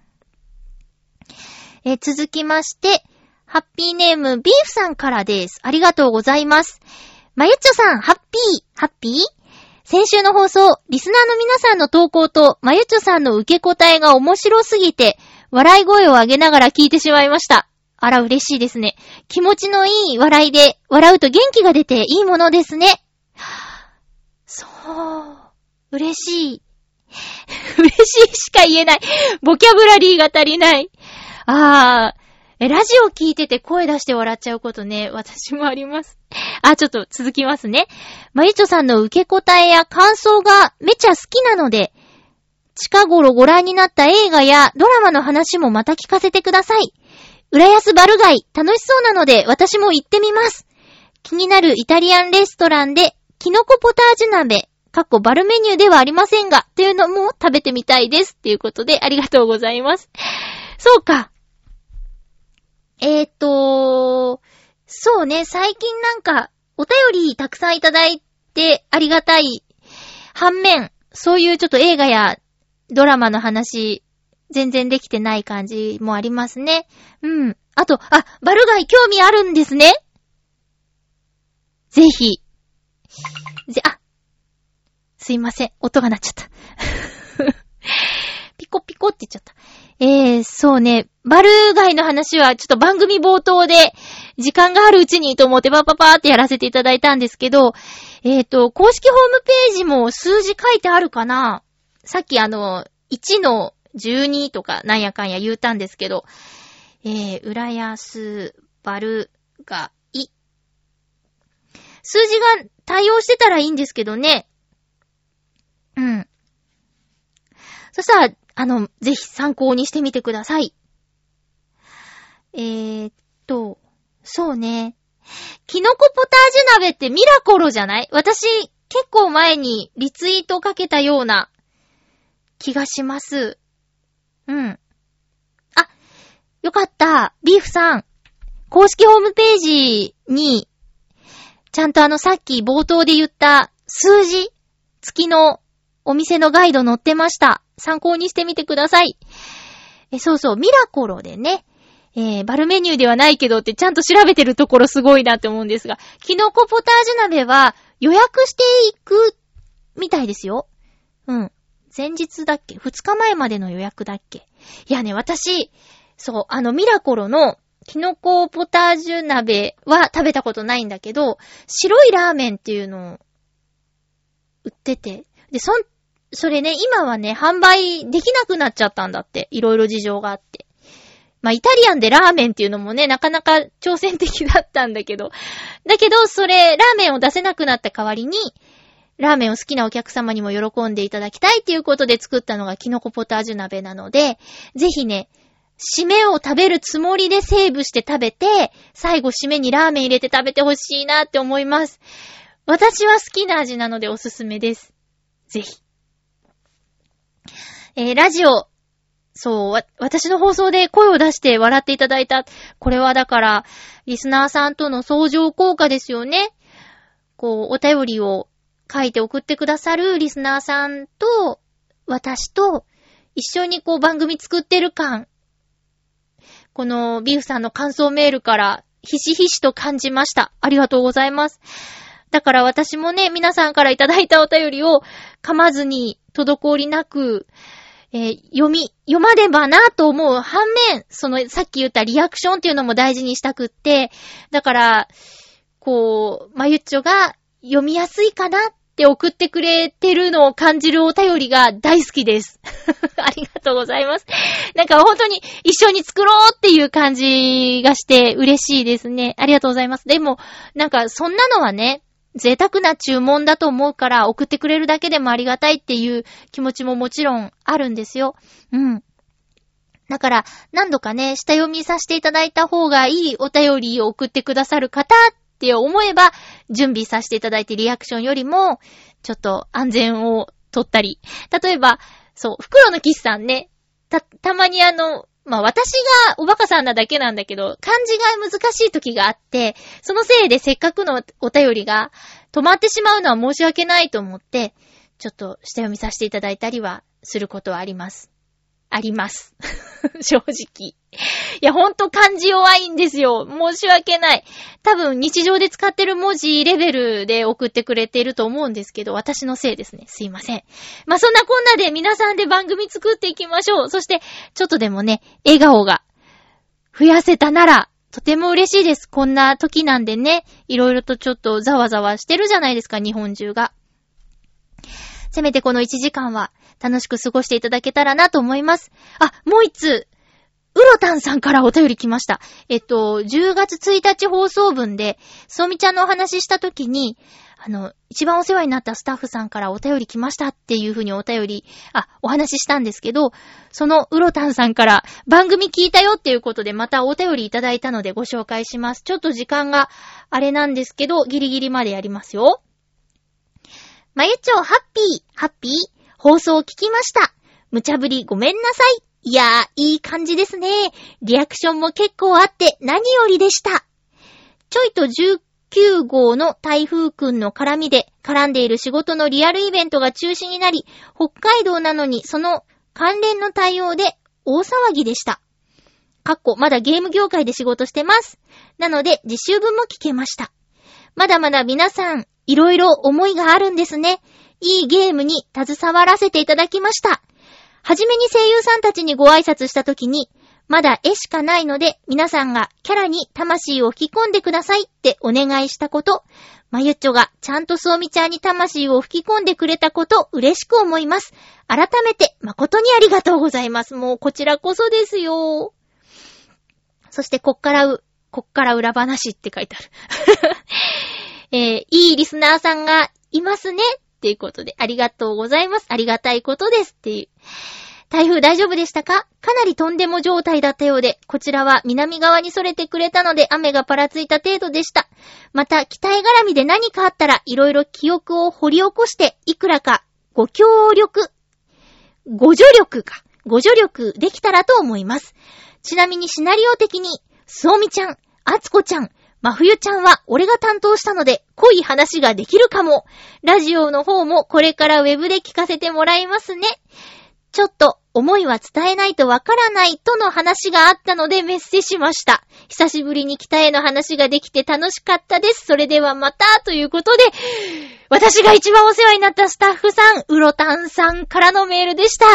え続きまして、ハッピーネームビーフさんからです。ありがとうございます。まゆっちょさん、ハッピー、ハッピー？先週の放送、リスナーの皆さんの投稿と、まゆっちょさんの受け答えが面白すぎて、笑い声を上げながら聞いてしまいました。あら、嬉しいですね。気持ちのいい笑いで、笑うと元気が出ていいものですね。そう。嬉しい。嬉しいしか言えない。ボキャブラリーが足りない。あー、えラジオ聞いてて声出して笑っちゃうことね、私もあります。あ、ちょっと続きますね。まゆちょさんの受け答えや感想がめちゃ好きなので、近頃ご覧になった映画やドラマの話もまた聞かせてください。浦安バルガイ、楽しそうなので私も行ってみます。気になるイタリアンレストランで、キノコポタージュ鍋、かっこバルメニューではありませんが、というのも食べてみたいです。ということで、ありがとうございます。そうか。えーと、そうね、最近なんか、お便りたくさんいただいてありがたい。反面、そういうちょっと映画やドラマの話、全然できてない感じもありますね。うん。あと、あ、バルガイ興味あるんですねぜひ。ぜ、あ、すいません。音が鳴っちゃった。ピコピコって言っちゃった。えー、そうね。バルガイの話はちょっと番組冒頭で時間があるうちにと思ってパパパーってやらせていただいたんですけど、えっ、ー、と、公式ホームページも数字書いてあるかなさっきあの、1の12とかなんやかんや言うたんですけど、えー、浦安、バルガイ。数字が対応してたらいいんですけどね。うん。そしたら、あの、ぜひ参考にしてみてください。えー、っと、そうね。キノコポタージュ鍋ってミラコロじゃない？私、結構前にリツイートかけたような気がします。うん。あ、よかった。ビーフさん。公式ホームページに、ちゃんとあのさっき冒頭で言った数字付きのお店のガイド載ってました。参考にしてみてください。え、そうそう、ミラコロでね、えー、バルメニューではないけどってちゃんと調べてるところすごいなって思うんですが、キノコポタージュ鍋は予約していくみたいですよ。うん。前日だっけ ?2 日前までの予約だっけ？いやね、私、そう、あのミラコロのキノコポタージュ鍋は食べたことないんだけど、白いラーメンっていうのを売ってて、で、そん、それね、今はね、販売できなくなっちゃったんだって。いろいろ事情があって。まあ、イタリアンでラーメンっていうのもね、なかなか挑戦的だったんだけど。だけど、それ、ラーメンを出せなくなった代わりに、ラーメンを好きなお客様にも喜んでいただきたいっていうことで作ったのがキノコポタージュ鍋なので、ぜひね、締めを食べるつもりでセーブして食べて、最後締めにラーメン入れて食べてほしいなって思います。私は好きな味なのでおすすめです。ぜひ。えー、ラジオ、そう、わ、私の放送で声を出して笑っていただいた。これはだから、リスナーさんとの相乗効果ですよね。こう、お便りを書いて送ってくださるリスナーさんと、私と、一緒にこう番組作ってる感。このビーフさんの感想メールから、ひしひしと感じました。ありがとうございます。だから私もね、皆さんからいただいたお便りを噛まずに、滞りなく、えー、読み、読まねばなと思う反面、その、さっき言ったリアクションっていうのも大事にしたくって、だから、こう、まゆっちょが読みやすいかなって送ってくれてるのを感じるお便りが大好きです。ありがとうございます。なんか本当に一緒に作ろうっていう感じがして嬉しいですね。ありがとうございます。でも、なんかそんなのはね、贅沢な注文だと思うから送ってくれるだけでもありがたいっていう気持ちももちろんあるんですよ。うん。だから、何度かね、下読みさせていただいた方がいいお便りを送ってくださる方って思えば、準備させていただいてリアクションよりも、ちょっと安全を取ったり。例えば、そう、袋のキスさんね、た、たまにあの、まあ私がおバカさんなだけなんだけど、漢字が難しい時があって、そのせいでせっかくのお便りが止まってしまうのは申し訳ないと思って、ちょっと下読みさせていただいたりはすることはあります。あります。正直。いや、ほんと漢字弱いんですよ。申し訳ない。多分日常で使ってる文字レベルで送ってくれていると思うんですけど、私のせいですね。すいません。まあ、そんなこんなで皆さんで番組作っていきましょう。そして、ちょっとでもね、笑顔が増やせたなら、とても嬉しいです。こんな時なんでね、いろいろとちょっとざわざわしてるじゃないですか、日本中が。せめてこの1時間は楽しく過ごしていただけたらなと思います。あ、もう一つ、うろたんさんからお便り来ました。えっと、10月1日放送分で、そうみちゃんのお話ししたときに、あの、一番お世話になったスタッフさんからお便り来ましたっていうふうにお便り、あ、お話ししたんですけど、そのうろたんさんから番組聞いたよっていうことでまたお便りいただいたのでご紹介します。ちょっと時間があれなんですけど、ギリギリまでやりますよ。まゆちょ、ハッピー、ハッピー、放送を聞きました。無茶ぶりごめんなさい。いやー、いい感じですね。リアクションも結構あって何よりでした。ちょいと19号の台風くんの絡みで絡んでいる仕事のリアルイベントが中止になり、北海道なのにその関連の対応で大騒ぎでした。かっこ、まだゲーム業界で仕事してます。なので、自習分も聞けました。まだまだ皆さん、いろいろ思いがあるんですね。いいゲームに携わらせていただきました。はじめに声優さんたちにご挨拶したときに、まだ絵しかないので、皆さんがキャラに魂を吹き込んでくださいってお願いしたこと、まゆっちょがちゃんとそうみちゃんに魂を吹き込んでくれたこと、嬉しく思います。改めて、誠にありがとうございます。もうこちらこそですよ。そして、こっからう、こっから裏話って書いてある。えー、いいリスナーさんがいますね。っていうことで、ありがとうございます。ありがたいことです。っていう。台風大丈夫でしたか？かなりとんでも状態だったようで、こちらは南側に逸れてくれたので雨がパラついた程度でした。また、期待絡みで何かあったら、いろいろ記憶を掘り起こして、いくらかご協力、ご助力か、ご助力できたらと思います。ちなみにシナリオ的に、すおみちゃん、あつこちゃん、まふゆちゃんは俺が担当したので、濃い話ができるかも。ラジオの方もこれからウェブで聞かせてもらいますね。ちょっと思いは伝えないとわからないとの話があったのでメッセしました。久しぶりに北への話ができて楽しかったです。それではまたということで、私が一番お世話になったスタッフさん、うろたんさんからのメールでした。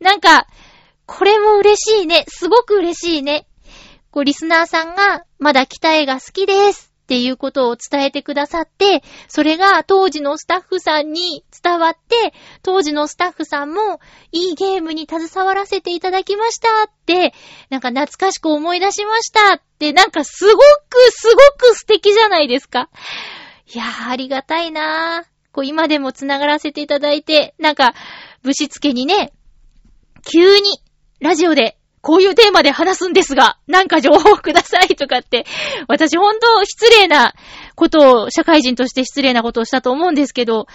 なんか、これも嬉しいね。すごく嬉しいね。こう、リスナーさんが、まだ北へが好きです。っていうことを伝えてくださって、それが当時のスタッフさんに伝わって、当時のスタッフさんも、いいゲームに携わらせていただきましたって、なんか懐かしく思い出しましたって、なんかすごくすごく素敵じゃないですか。いやー、ありがたいなー。こう、今でも繋がらせていただいて、なんか、ぶしつけにね、急に、ラジオでこういうテーマで話すんですが、なんか情報くださいとかって、私ほんと失礼なことを、社会人として失礼なことをしたと思うんですけど、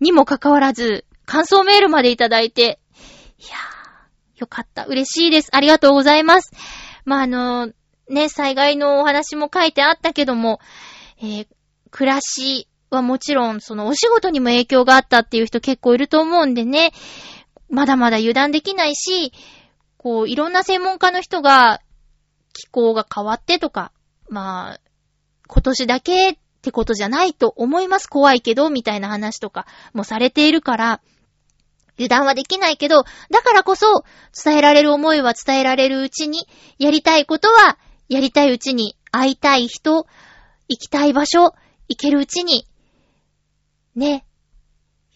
にもかかわらず、感想メールまでいただいて、いやー、よかった。嬉しいです。ありがとうございます。まあ、あの、ね、災害のお話も書いてあったけども、えー、暮らしはもちろん、そのお仕事にも影響があったっていう人結構いると思うんでね、まだまだ油断できないし、こう、いろんな専門家の人が、気候が変わってとか、まあ、今年だけってことじゃないと思います。怖いけど、みたいな話とかもされているから、油断はできないけど、だからこそ、伝えられる思いは伝えられるうちに、やりたいことは、やりたいうちに、会いたい人、行きたい場所、行けるうちに、ね、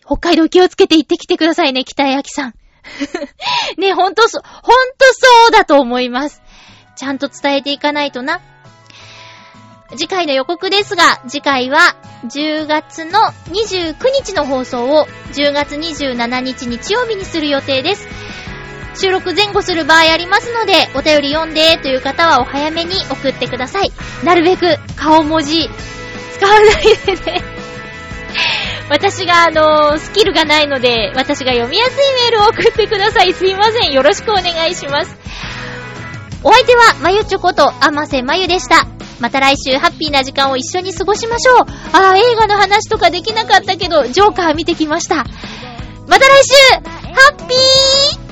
北海道気をつけて行ってきてくださいね、北江明さん。ね、ほんとそ、ほんとそうだと思います。ちゃんと伝えていかないとな。次回の予告ですが、次回は10月の29日の放送を10月27日日曜日にする予定です。収録前後する場合ありますので、お便り読んでという方はお早めに送ってください。なるべく顔文字使わないでね。私があの、スキルがないので、私が読みやすいメールを送ってください。すいません。よろしくお願いします。お相手は、まゆちょこと、あませまゆでした。また来週、ハッピーな時間を一緒に過ごしましょう。ああ、映画の話とかできなかったけど、ジョーカー見てきました。また来週ハッピー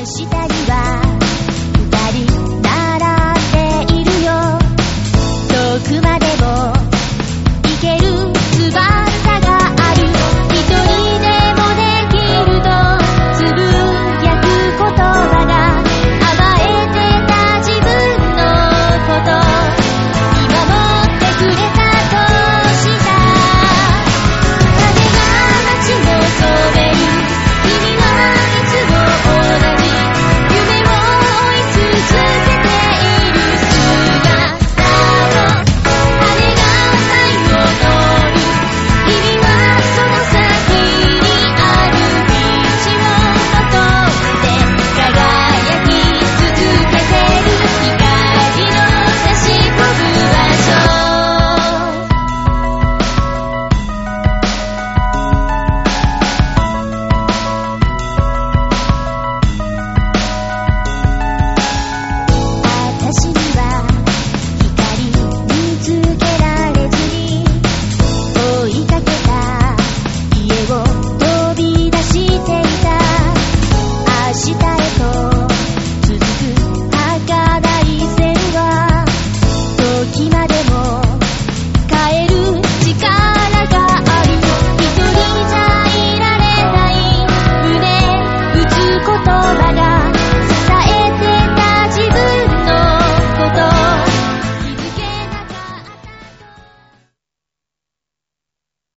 明日には